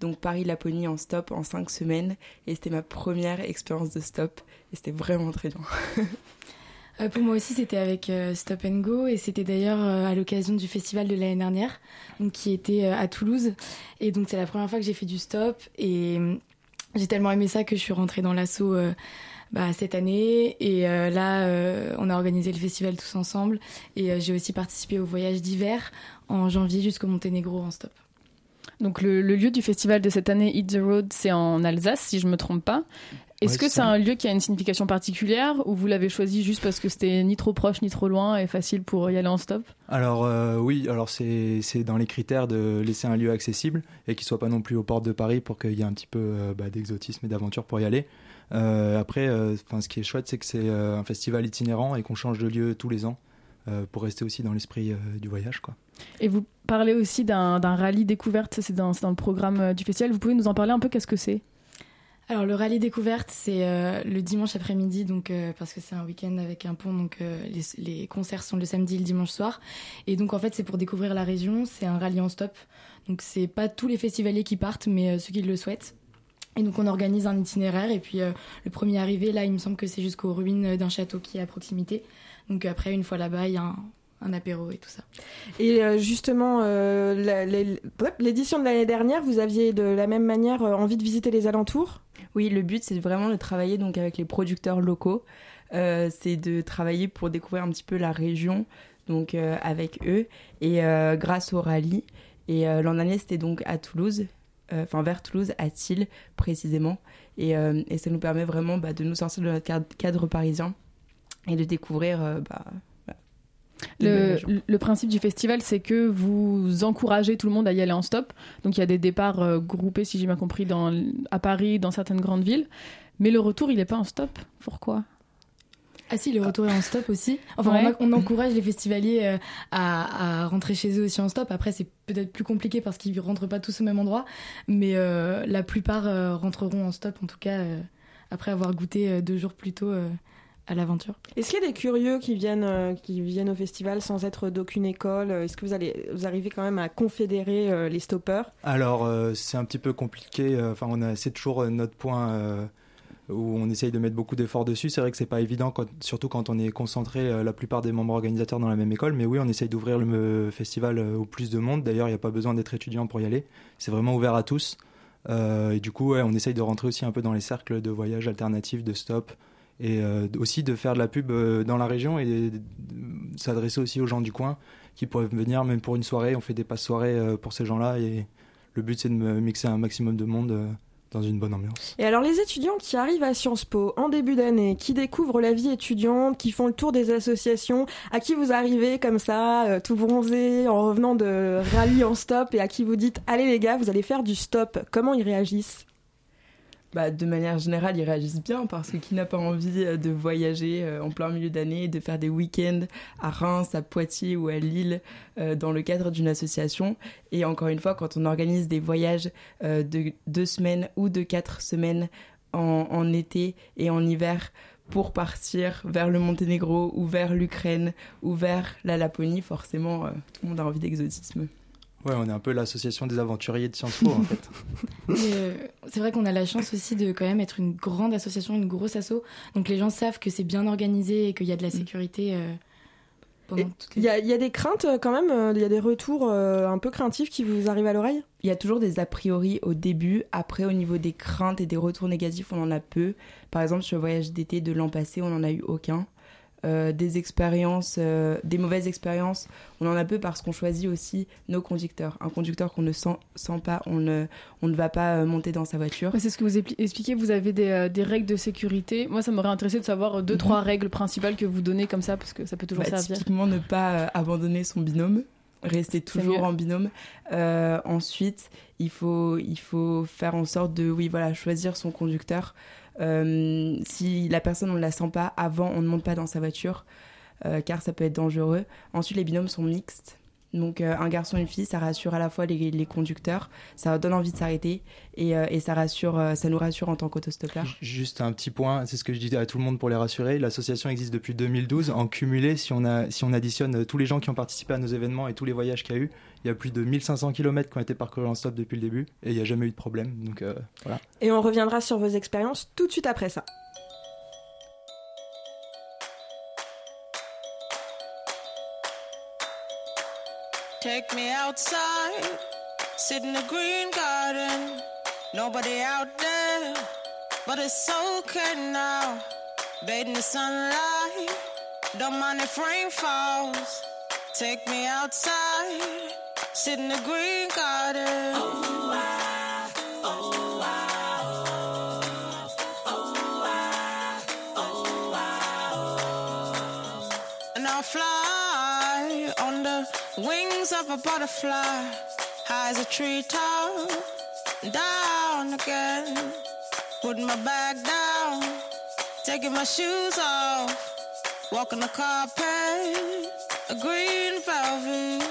Donc Paris-Laponie en stop en cinq semaines. Et c'était ma première expérience de stop. Et c'était vraiment très bien. [laughs] Euh, pour moi aussi, c'était avec euh, Stop and Go et c'était d'ailleurs euh, à l'occasion du festival de l'année dernière, donc, qui était à Toulouse. Et donc c'est la première fois que j'ai fait du stop et j'ai tellement aimé ça que je suis rentrée dans l'assaut bah, cette année. Et là, on a organisé le festival tous ensemble et j'ai aussi participé au voyage d'hiver en janvier jusqu'au Monténégro en stop. Donc le, le lieu du festival de cette année, Hit the Road, c'est en Alsace, si je me trompe pas. Est-ce Ouais, que c'est un lieu qui a une signification particulière ou vous l'avez choisi juste parce que c'était ni trop proche ni trop loin et facile pour y aller en stop? Alors euh, oui, alors c'est c'est dans les critères de laisser un lieu accessible et qui soit pas non plus aux portes de Paris pour qu'il y ait un petit peu euh, bah, d'exotisme et d'aventure pour y aller. Euh, après, ce qui est chouette, c'est que c'est un festival itinérant et qu'on change de lieu tous les ans pour rester aussi dans l'esprit du voyage. Quoi. Et vous parlez aussi d'un rallye découverte, c'est dans, dans le programme du festival. Vous pouvez nous en parler un peu? Qu'est-ce que c'est? Alors le rallye découverte, c'est euh, le dimanche après-midi, donc euh, parce que c'est un week-end avec un pont, donc euh, les, concerts sont le samedi et le dimanche soir. Et donc en fait, c'est pour découvrir la région. C'est un rallye en stop, donc c'est pas tous les festivaliers qui partent, mais ceux qui le souhaitent. Et donc on organise un itinéraire et puis le premier arrivé, là, il me semble que c'est jusqu'aux ruines d'un château qui est à proximité. Donc après, une fois là-bas, il y a un, apéro et tout ça. Et justement, l'édition de l'année dernière, vous aviez de la même manière envie de visiter les alentours? Oui, le but, c'est vraiment de travailler donc avec les producteurs locaux. Euh, c'est de travailler pour découvrir un petit peu la région, donc euh, avec eux, et euh, grâce au rallye. Et l'an dernier, c'était donc à Toulouse, enfin vers Toulouse, à Thiel précisément. Et, ça nous permet vraiment bah, de nous sortir de notre cadre, parisien et de découvrir bah, le, principe du festival, c'est que vous encouragez tout le monde à y aller en stop. Donc il y a des départs euh, groupés, si j'ai bien compris, dans, à Paris, dans certaines grandes villes. Mais le retour, il n'est pas en stop. Pourquoi? Ah si, le retour est en stop aussi. Enfin, Ouais. on, on encourage les festivaliers euh, à, à rentrer chez eux aussi en stop. Après, c'est peut-être plus compliqué parce qu'ils rentrent pas tous au même endroit, mais euh, la plupart euh, rentreront en stop, en tout cas, euh, après avoir goûté euh, deux jours plus tôt euh, à l'aventure. Est-ce qu'il y a des curieux qui viennent, euh, qui viennent au festival sans être d'aucune école Est-ce que vous, allez, vous arrivez quand même à confédérer euh, les stoppeurs Alors, euh, c'est un petit peu compliqué. euh, Enfin, on a, c'est toujours euh, notre point euh, où on essaye de mettre beaucoup d'efforts dessus. C'est vrai que c'est pas évident, quand- surtout quand on est concentré, euh, la plupart des membres organisateurs dans la même école. Mais oui, on essaye d'ouvrir le euh, festival euh, au plus de monde. D'ailleurs, il n'y a pas besoin d'être étudiant pour y aller. C'est vraiment ouvert à tous. Euh, et du coup, ouais, on essaye de rentrer aussi un peu dans les cercles de voyage alternatifs, de stop. Et euh, aussi de faire de la pub euh, dans la région et s'adresser aussi aux gens du coin qui pourraient venir même pour une soirée. On fait des passes soirées euh, pour ces gens-là et le but c'est de mixer un maximum de monde dans une bonne ambiance. Et alors les étudiants qui arrivent à Sciences Po en début d'année, qui découvrent la vie étudiante, qui font le tour des associations, à qui vous arrivez comme ça, tout bronzé, en revenant de rallye en stop, et à qui vous dites allez les gars, vous allez faire du stop. Comment ils réagissent? Bah, de manière générale, ils réagissent bien parce que qui n'a pas envie euh, de voyager euh, en plein milieu d'année, de faire des week-ends à Reims, à Poitiers ou à Lille euh, dans le cadre d'une association. Et encore une fois, quand on organise des voyages euh, de deux semaines ou de quatre semaines en, en été et en hiver pour partir vers le Monténégro ou vers l'Ukraine ou vers la Laponie, forcément, euh, tout le monde a envie d'exotisme. Ouais, on est un peu l'association des aventuriers de Sciences Po en fait. [laughs] Euh, c'est vrai qu'on a la chance aussi de quand même être une grande association, une grosse asso. Donc les gens savent que c'est bien organisé et qu'il y a de la sécurité euh, pendant toutes Il y a, il y a des craintes euh, quand même, il y a des retours euh, un peu craintifs qui vous arrivent à l'oreille? Il y a toujours des a priori au début. Après, au niveau des craintes et des retours négatifs, on en a peu. Par exemple, sur le voyage d'été de l'an passé, on n'en a eu aucun. Euh, des expériences, euh, des mauvaises expériences, on en a peu parce qu'on choisit aussi nos conducteurs. Un conducteur qu'on ne sent, sent pas, on ne, on ne va pas euh, monter dans sa voiture. Ouais, c'est ce que vous expli- expliquez, vous avez des, euh, des règles de sécurité. Moi, ça m'aurait intéressé de savoir deux, Mhm. trois règles principales que vous donnez comme ça, parce que ça peut toujours Bah, servir. Typiquement, ne pas abandonner son binôme, rester toujours en binôme. Euh, ensuite, il faut, il faut faire en sorte de, oui, voilà, choisir son conducteur. Euh, si la personne, on ne la sent pas avant, on ne monte pas dans sa voiture, euh, car ça peut être dangereux. Ensuite, les binômes sont mixtes. Donc, euh, un garçon et une fille, ça rassure à la fois les, les conducteurs, ça donne envie de s'arrêter et, euh, et ça, rassure, euh, ça nous rassure en tant qu'autostoppeur. Juste un petit point, c'est ce que je dis à tout le monde pour les rassurer. L'association existe depuis 2012. En cumulé, si on, a, si on additionne tous les gens qui ont participé à nos événements et tous les voyages qu'il y a eu, il y a plus de 1500 km qui ont été parcourus en stop depuis le début et il n'y a jamais eu de problème. Donc euh, voilà. Et on reviendra sur vos expériences tout de suite après ça. Take me outside, sit in the green garden. Nobody out there, but it's okay now. Bathe in the sunlight, don't mind if rain falls. Take me outside, sit in the green garden. Oh, wings of a butterfly, high as a treetop, down again. Putting my bag down, taking my shoes off, walking the carpet, a green velvet.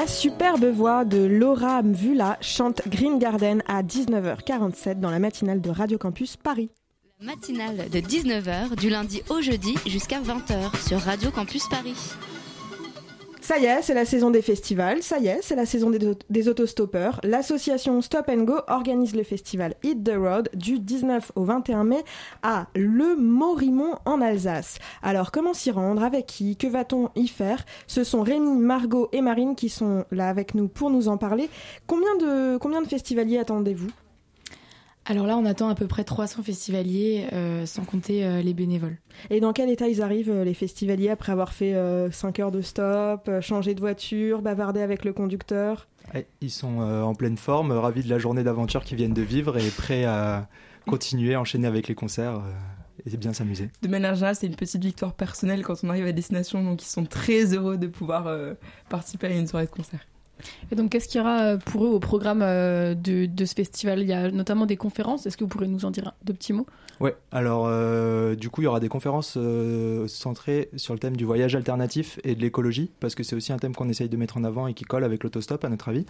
La superbe voix de Laura Mvula chante Green Garden à 19h47 dans la matinale de Radio Campus Paris. La matinale de 19h du lundi au jeudi jusqu'à 20h sur Radio Campus Paris. Ça y est, c'est la saison des festivals, ça y est, c'est la saison des, des autostoppeurs. L'association Stop and Go organise le festival Hit the Road du 19 au 21 mai à Le Morimont en Alsace. Alors comment s'y rendre? Avec qui? Que va-t-on y faire? Ce sont Rémi, Margot et Marine qui sont là avec nous pour nous en parler. Combien de, combien de festivaliers attendez-vous? Alors là, on attend à peu près 300 festivaliers, euh, sans compter euh, les bénévoles. Et dans quel état ils arrivent, euh, les festivaliers, après avoir fait 5 heures de stop, changé de voiture, bavardé avec le conducteur? Ils sont en pleine forme, ravis de la journée d'aventure qu'ils viennent de vivre et prêts à continuer, enchaîner avec les concerts et bien s'amuser. De manière générale, c'est une petite victoire personnelle quand on arrive à destination, donc ils sont très heureux de pouvoir participer à une soirée de concert. Et donc, qu'est-ce qu'il y aura euh, pour eux au programme euh, de, ce festival? Il y a notamment des conférences. Est-ce que vous pourrez nous en dire deux petits mots? Ouais, alors euh, du coup, il y aura des conférences centrées sur le thème du voyage alternatif et de l'écologie, parce que c'est aussi un thème qu'on essaye de mettre en avant et qui colle avec l'autostop, à notre avis.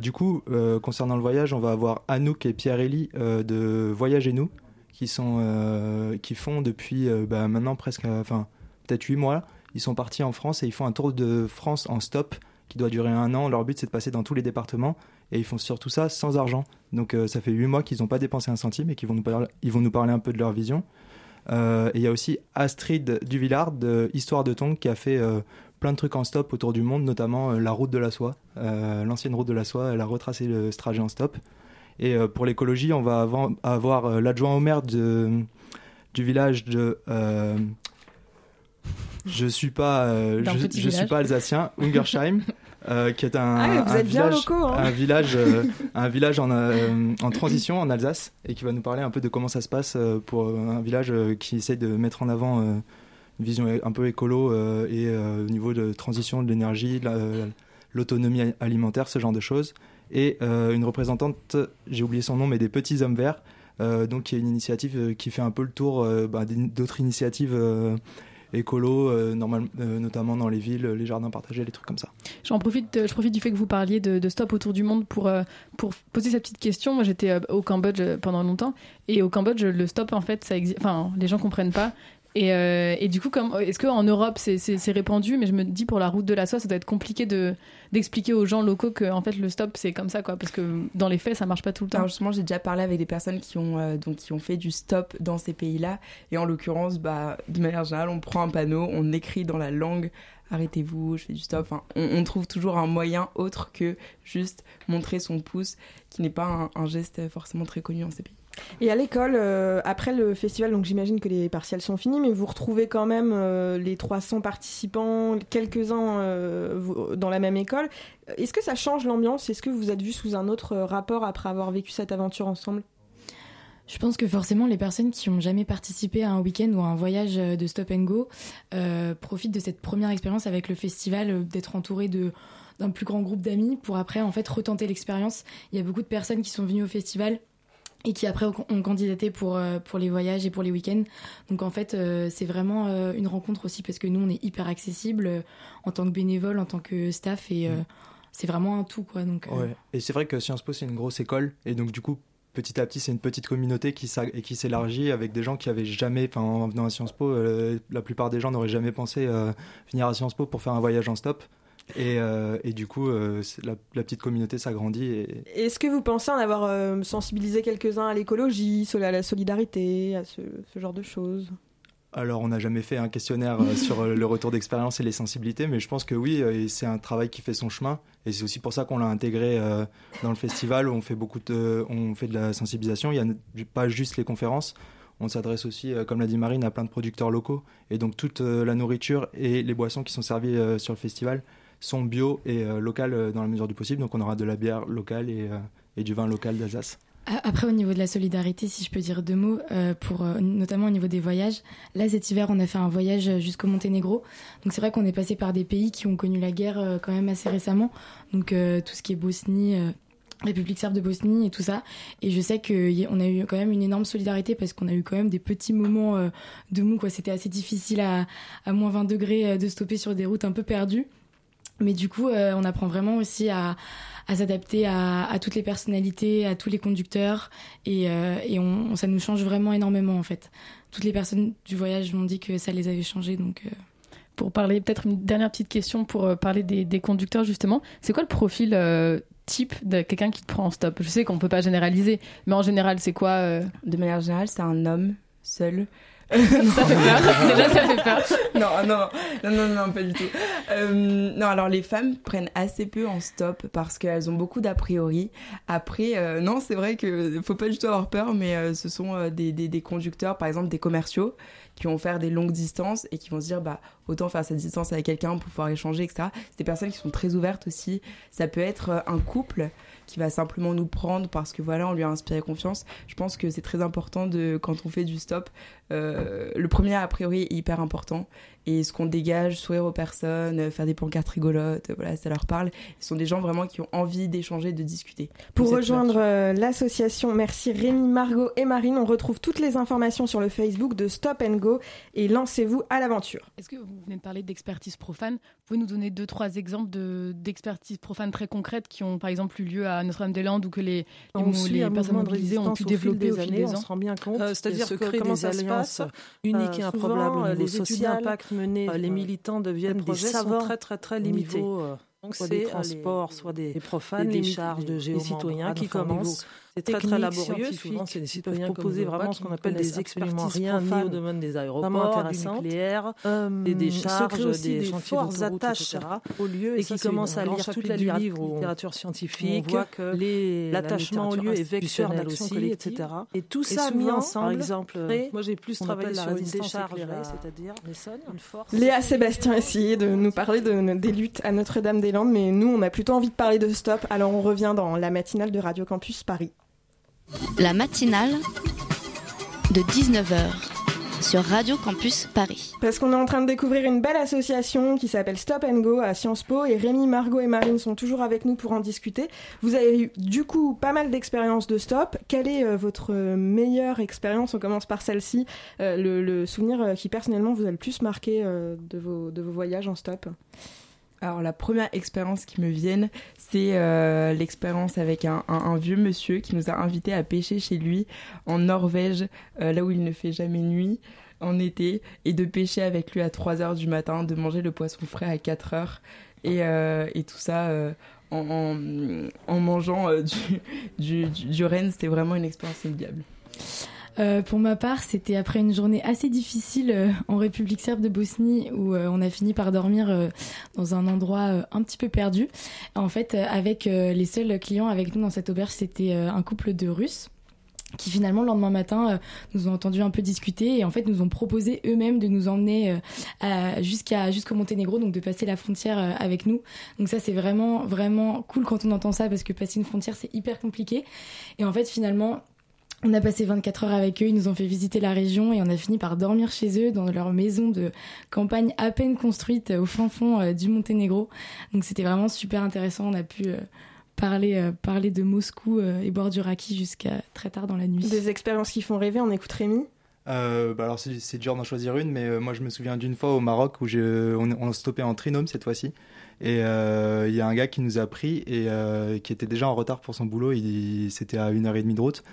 du coup, concernant le voyage, on va avoir Anouk et Pierre-Élie de Voyage et nous, qui, sont, qui font depuis bah, maintenant presque, enfin, peut-être 8 mois. Ils sont partis en France et ils font un tour de France en stop qui doit durer un an. Leur but, c'est de passer dans tous les départements et ils font surtout ça sans argent. Donc euh, ça fait huit mois qu'ils n'ont pas dépensé un centime et qu'ils vont nous parler, ils vont nous parler un peu de leur vision. Euh, et il y a aussi Astrid Duvillard de Histoire de Tongue qui a fait euh, plein de trucs en stop autour du monde, notamment la route de la soie. L'ancienne route de la soie, elle a retracé le, ce trajet en stop. Et pour l'écologie, on va avoir, l'adjoint au maire du village de je suis pas, euh, je, je suis pas alsacien, [laughs] Ungersheim. Euh, qui est un, ah, un village, locaux, hein. un village, euh, [laughs] un village en, en, transition en Alsace et qui va nous parler un peu de comment ça se passe pour un village qui essaie de mettre en avant une vision un peu écolo et au niveau de transition de l'énergie, l'autonomie alimentaire, ce genre de choses. Et une représentante, j'ai oublié son nom, mais des Petits Hommes Verts, donc qui est une initiative qui fait un peu le tour bah, d'autres initiatives écolo, euh, euh, notamment dans les villes, les jardins partagés, les trucs comme ça. J'en profite, je profite du fait que vous parliez de, stop autour du monde pour, euh, pour poser cette petite question. Moi, j'étais au Cambodge pendant longtemps et au Cambodge, le stop, en fait, ça existe. Enfin, les gens comprennent pas. Et, et, du coup, est-ce qu'en Europe c'est répandu? Mais je me dis pour la route de la soie, ça doit être compliqué de d'expliquer aux gens locaux que en fait le stop c'est comme ça parce que dans les faits ça marche pas tout le temps. Alors justement, j'ai déjà parlé avec des personnes qui ont donc qui ont fait du stop dans ces pays-là, et en l'occurrence, bah de manière générale, on prend un panneau, on écrit dans la langue arrêtez-vous, je fais du stop. Enfin, on, trouve toujours un moyen autre que juste montrer son pouce, qui n'est pas un, un geste forcément très connu en ces pays. Et à l'école, euh, après le festival, donc j'imagine que les partiels sont finis, mais vous retrouvez quand même euh, les 300 participants, quelques-uns euh, dans la même école. Est-ce que ça change l'ambiance? Est-ce que vous êtes vu sous un autre rapport après avoir vécu cette aventure ensemble? Je pense que forcément les personnes qui n'ont jamais participé à un week-end ou à un voyage de stop and go profitent de cette première expérience avec le festival, d'être entouré de d'un plus grand groupe d'amis pour après en fait retenter l'expérience. Il y a beaucoup de personnes qui sont venues au festival et qui après ont candidaté pour, euh, pour les voyages et pour les week-ends. Donc en fait, euh, c'est vraiment euh, une rencontre aussi parce que nous, on est hyper accessible en tant que bénévole, en tant que staff et mm. c'est vraiment un tout. Quoi, donc, Et c'est vrai que Sciences Po, c'est une grosse école et donc du coup, petit à petit, c'est une petite communauté qui, qui s'élargit avec des gens qui avaient jamais, enfin en venant à Sciences Po, la plupart des gens n'auraient jamais pensé venir à Sciences Po pour faire un voyage en stop. Et, euh, et, du coup, euh, la, la, petite communauté s'agrandit. Et... Est-ce que vous pensez en avoir euh, sensibilisé quelques-uns à l'écologie, à la solidarité, à ce, ce genre de choses? Alors, on n'a jamais fait un questionnaire sur le retour d'expérience et les sensibilités, mais je pense que oui, c'est un travail qui fait son chemin. Et c'est aussi pour ça qu'on l'a intégré dans le festival où on fait beaucoup de, on fait de la sensibilisation. Il n'y a pas juste les conférences. On s'adresse aussi, comme l'a dit Marine, à plein de producteurs locaux. Et donc, toute la nourriture et les boissons qui sont servies sur le festival sont bio et euh, locales euh, dans la mesure du possible. Donc on aura de la bière locale et, euh, du vin local d'Alsace. Après, au niveau de la solidarité, si je peux dire deux mots, pour, notamment au niveau des voyages. Là, cet hiver, on a fait un voyage jusqu'au Monténégro. Donc, c'est vrai qu'on est passé par des pays qui ont connu la guerre quand même assez récemment. Donc, tout ce qui est Bosnie, République serbe de Bosnie et tout ça. Et je sais qu'on a eu quand même une énorme solidarité parce qu'on a eu quand même des petits moments de mou. C'était assez difficile à, à moins 20 degrés de stopper sur des routes un peu perdues. Mais du coup, on apprend vraiment aussi à, s'adapter à, toutes les personnalités, à tous les conducteurs, et, et on, ça nous change vraiment énormément en fait. Toutes les personnes du voyage m'ont dit que ça les avait changés, donc pour parler, peut-être une dernière petite question pour euh, parler des, conducteurs justement. C'est quoi le profil euh, type de quelqu'un qui te prend en stop? Je sais qu'on peut pas généraliser, mais en général, c'est quoi euh? De manière générale, c'est un homme seul. Ça fait peur. [laughs] Déjà, ça fait peur. non, non, non, non, non, pas du tout. non, alors les femmes prennent assez peu en stop parce qu'elles ont beaucoup d'a priori. Après, non, c'est vrai qu'il faut pas du tout avoir peur, mais ce sont des, des, des, conducteurs, par exemple des commerciaux, qui vont faire des longues distances et qui vont se dire bah autant faire cette distance avec quelqu'un pour pouvoir échanger, etc. C'est des personnes qui sont très ouvertes aussi. Ça peut être euh, un couple qui va simplement nous prendre parce que voilà, on lui a inspiré confiance. Je pense que c'est très important de quand on fait du stop. Euh, le premier a priori est hyper important et ce qu'on dégage, sourire aux personnes, faire des pancartes rigolotes, voilà, ça leur parle. Ce sont des gens vraiment qui ont envie d'échanger, de discuter. Pour rejoindre euh, l'association, merci Rémi, Margot et Marine. On retrouve toutes les informations sur le Facebook de Stop and Go et lancez-vous à l'aventure. Est-ce que vous venez de parler d'expertise profane? Vous pouvez nous donner deux, trois exemples d'expertise profane très concrètes qui ont par exemple eu lieu à Notre-Dame-des-Landes ou que les, les, personnes mobilisées ont pu développer au fil des, ans On se rend bien compte. Euh, c'est-à-dire que comment ça se passe? Unique et euh, improbable au niveau social mener, euh, les militants deviennent des savants très très très limités. Euh, Donc soit des transports, soit des, profanes, des charges de citoyens qui commencent c'est très très laborieux. Souvent, c'est des citoyens proposer vraiment ce qu'on appelle des expertises rien ni au domaine des aéroports, du nucléaire, euh, des décharges, des, des chantiers fortes attaches au lieu et, qui commencent à lire toute la livre littérature scientifique. On voit que l'attachement au lieu est vecteur d'action collective, etc. Et tout ça mis ensemble. Par exemple, moi j'ai plus travaillé sur une décharge, c'est-à-dire une force. Léa Sébastien a essayé de nous parler de, des luttes à Notre-Dame-des-Landes, mais nous on a plutôt envie de parler de stop. Alors on revient dans la matinale de Radio Campus Paris. La matinale de 19h sur Radio Campus Paris. Parce qu'on est en train de découvrir une belle association qui s'appelle Stop and Go à Sciences Po et Rémi, Margot et Marine sont toujours avec nous pour en discuter. Vous avez eu du coup pas mal d'expériences de stop. Quelle est euh, votre meilleure expérience? On commence par celle-ci, euh, le, souvenir euh, qui personnellement vous a le plus marqué de, vos, de vos voyages en stop? Alors la première expérience qui me vient, c'est euh, l'expérience avec un, vieux monsieur qui nous a invités à pêcher chez lui en Norvège, euh, là où il ne fait jamais nuit en été, et de pêcher avec lui à 3 heures du matin, de manger le poisson frais à 4 heures, et, euh, tout ça en, mangeant du, du, du, renne, c'était vraiment une expérience inoubliable. Euh, pour ma part, c'était après une journée assez difficile euh, en République serbe de Bosnie où euh, on a fini par dormir dans un endroit un petit peu perdu. En fait, avec les seuls clients avec nous dans cette auberge, c'était un couple de Russes qui finalement le lendemain matin nous ont entendu un peu discuter et en fait nous ont proposé eux-mêmes de nous emmener jusqu'à jusqu'au Monténégro donc de passer la frontière avec nous donc ça c'est vraiment vraiment cool quand on entend ça parce que passer une frontière c'est hyper compliqué et en fait finalement on a passé 24 heures avec eux, ils nous ont fait visiter la région et on a fini par dormir chez eux dans leur maison de campagne à peine construite au fin fond euh, du Monténégro. Donc c'était vraiment super intéressant, on a pu euh, parler, euh, parler de Moscou et boire du raki jusqu'à très tard dans la nuit. Des expériences qui font rêver, on écoute Rémi bah alors c'est dur d'en choisir une, mais moi je me souviens d'une fois au Maroc où on, on stoppait en trinôme cette fois-ci. Et il y a un gars qui nous a pris et qui était déjà en retard pour son boulot. C'était à une heure et demie de route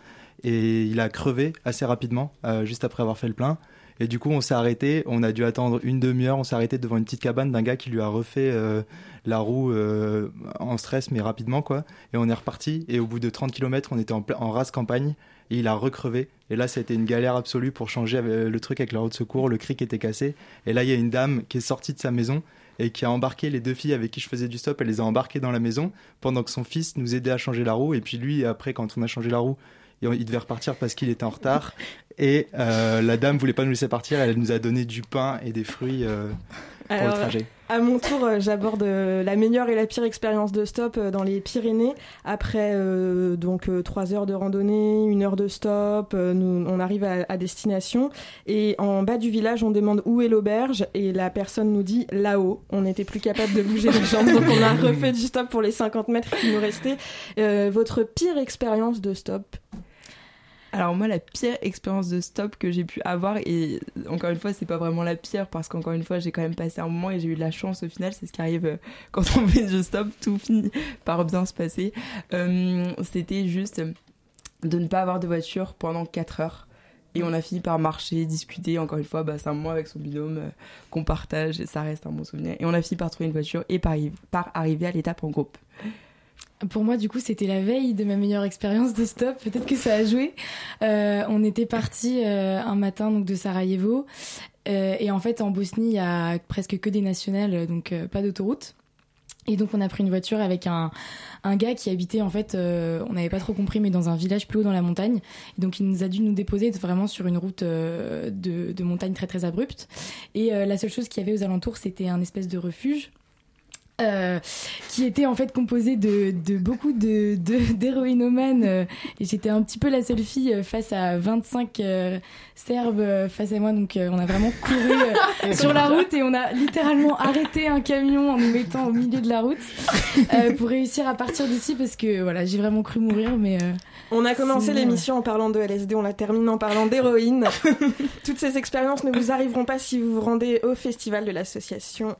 et il a crevé assez rapidement, euh, juste après avoir fait le plein. Et du coup, on s'est arrêté, on a dû attendre une demi-heure, on s'est arrêté devant une petite cabane d'un gars qui lui a refait euh, la roue euh, en stress, mais rapidement, quoi. Et on est reparti, et au bout de 30 km, on était en, en race campagne, et il a recrevé. Et là, ça a été une galère absolue pour changer le truc avec la roue de secours, le cric était cassé. Et là, il y a une dame qui est sortie de sa maison, et qui a embarqué les deux filles avec qui je faisais du stop, elle les a embarquées dans la maison, pendant que son fils nous aidait à changer la roue, et puis lui, après, quand on a changé la roue, il devait repartir parce qu'il était en retard. Et euh, la dame voulait pas nous laisser partir. Elle nous a donné du pain et des fruits euh, pour le trajet. À mon tour, euh, j'aborde la meilleure et la pire expérience de stop dans les Pyrénées. Après donc trois heures de randonnée, une heure de stop, nous, on arrive à, destination et en bas du village, on demande où est l'auberge et la personne nous dit là-haut. On n'était plus capable de bouger les jambes, donc on a refait du stop pour les 50 mètres qui nous restaient. votre pire expérience de stop? Alors moi, la pire expérience de stop que j'ai pu avoir, et encore une fois, c'est pas vraiment la pire parce qu'encore une fois, j'ai quand même passé un moment et j'ai eu de la chance au final. C'est ce qui arrive euh, [laughs] quand on fait du stop, tout finit par bien se passer. Euh, C'était juste de ne pas avoir de voiture pendant 4 heures. Et on a fini par marcher, discuter. Encore une fois, bah, c'est un moment avec son binôme euh, qu'on partage et ça reste un bon souvenir. Et on a fini par trouver une voiture et par arriver à l'étape en groupe. Pour moi, du coup, c'était la veille de ma meilleure expérience de stop. Peut-être que ça a joué. Euh, on était parti euh, un matin donc de Sarajevo. Euh, et en fait, en Bosnie, il y a presque que des nationales, donc pas d'autoroute. Et donc, on a pris une voiture avec un, gars qui habitait, en fait, on n'avait pas trop compris, mais dans un village plus haut dans la montagne. Et donc, il nous a dû nous déposer vraiment sur une route de, montagne très, très abrupte. Et la seule chose qu'il y avait aux alentours, c'était un espèce de refuge. Euh, qui était en fait composé de, de beaucoup de, de [laughs] d'héroïnomanes euh, et j'étais un petit peu la seule fille euh, face à 25 euh, serbes face à moi donc euh, on a vraiment couru euh, [laughs] sur la route et on a littéralement arrêté un camion en nous mettant au milieu de la route euh, pour réussir à partir d'ici parce que voilà j'ai vraiment cru mourir mais euh, On a commencé l'émission en parlant de LSD, on la termine en parlant d'héroïne. [laughs] Toutes ces expériences ne vous arriveront pas si vous vous rendez au festival de l'association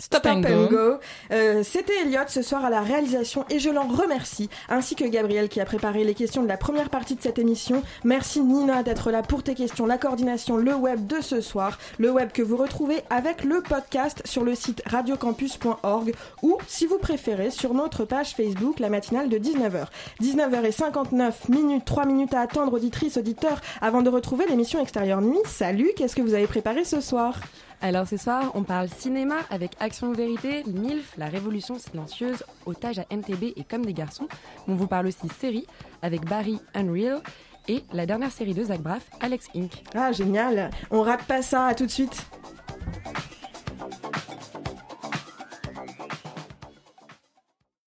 Stop, and Go. Euh, C'était Elliot ce soir à la réalisation et je l'en remercie, ainsi que Gabriel qui a préparé les questions de la première partie de cette émission. Merci Nina d'être là pour tes questions, la coordination, le web de ce soir, le web que vous retrouvez avec le podcast sur le site radiocampus.org ou, si vous préférez, sur notre page Facebook, la matinale de 19h. 19h59 minutes, 3 minutes à attendre, auditrices, auditeurs, avant de retrouver l'émission Extérieure Nuit. Salut, qu'est-ce que vous avez préparé ce soir? Alors ce soir, on parle cinéma avec Action Vérité, MILF, La Révolution Silencieuse, Otage à MTB et Comme des Garçons. On vous parle aussi série avec Barry Unreal et la dernière série de Zach Braff, Alex Inc. Ah, génial On rate pas ça, à tout de suite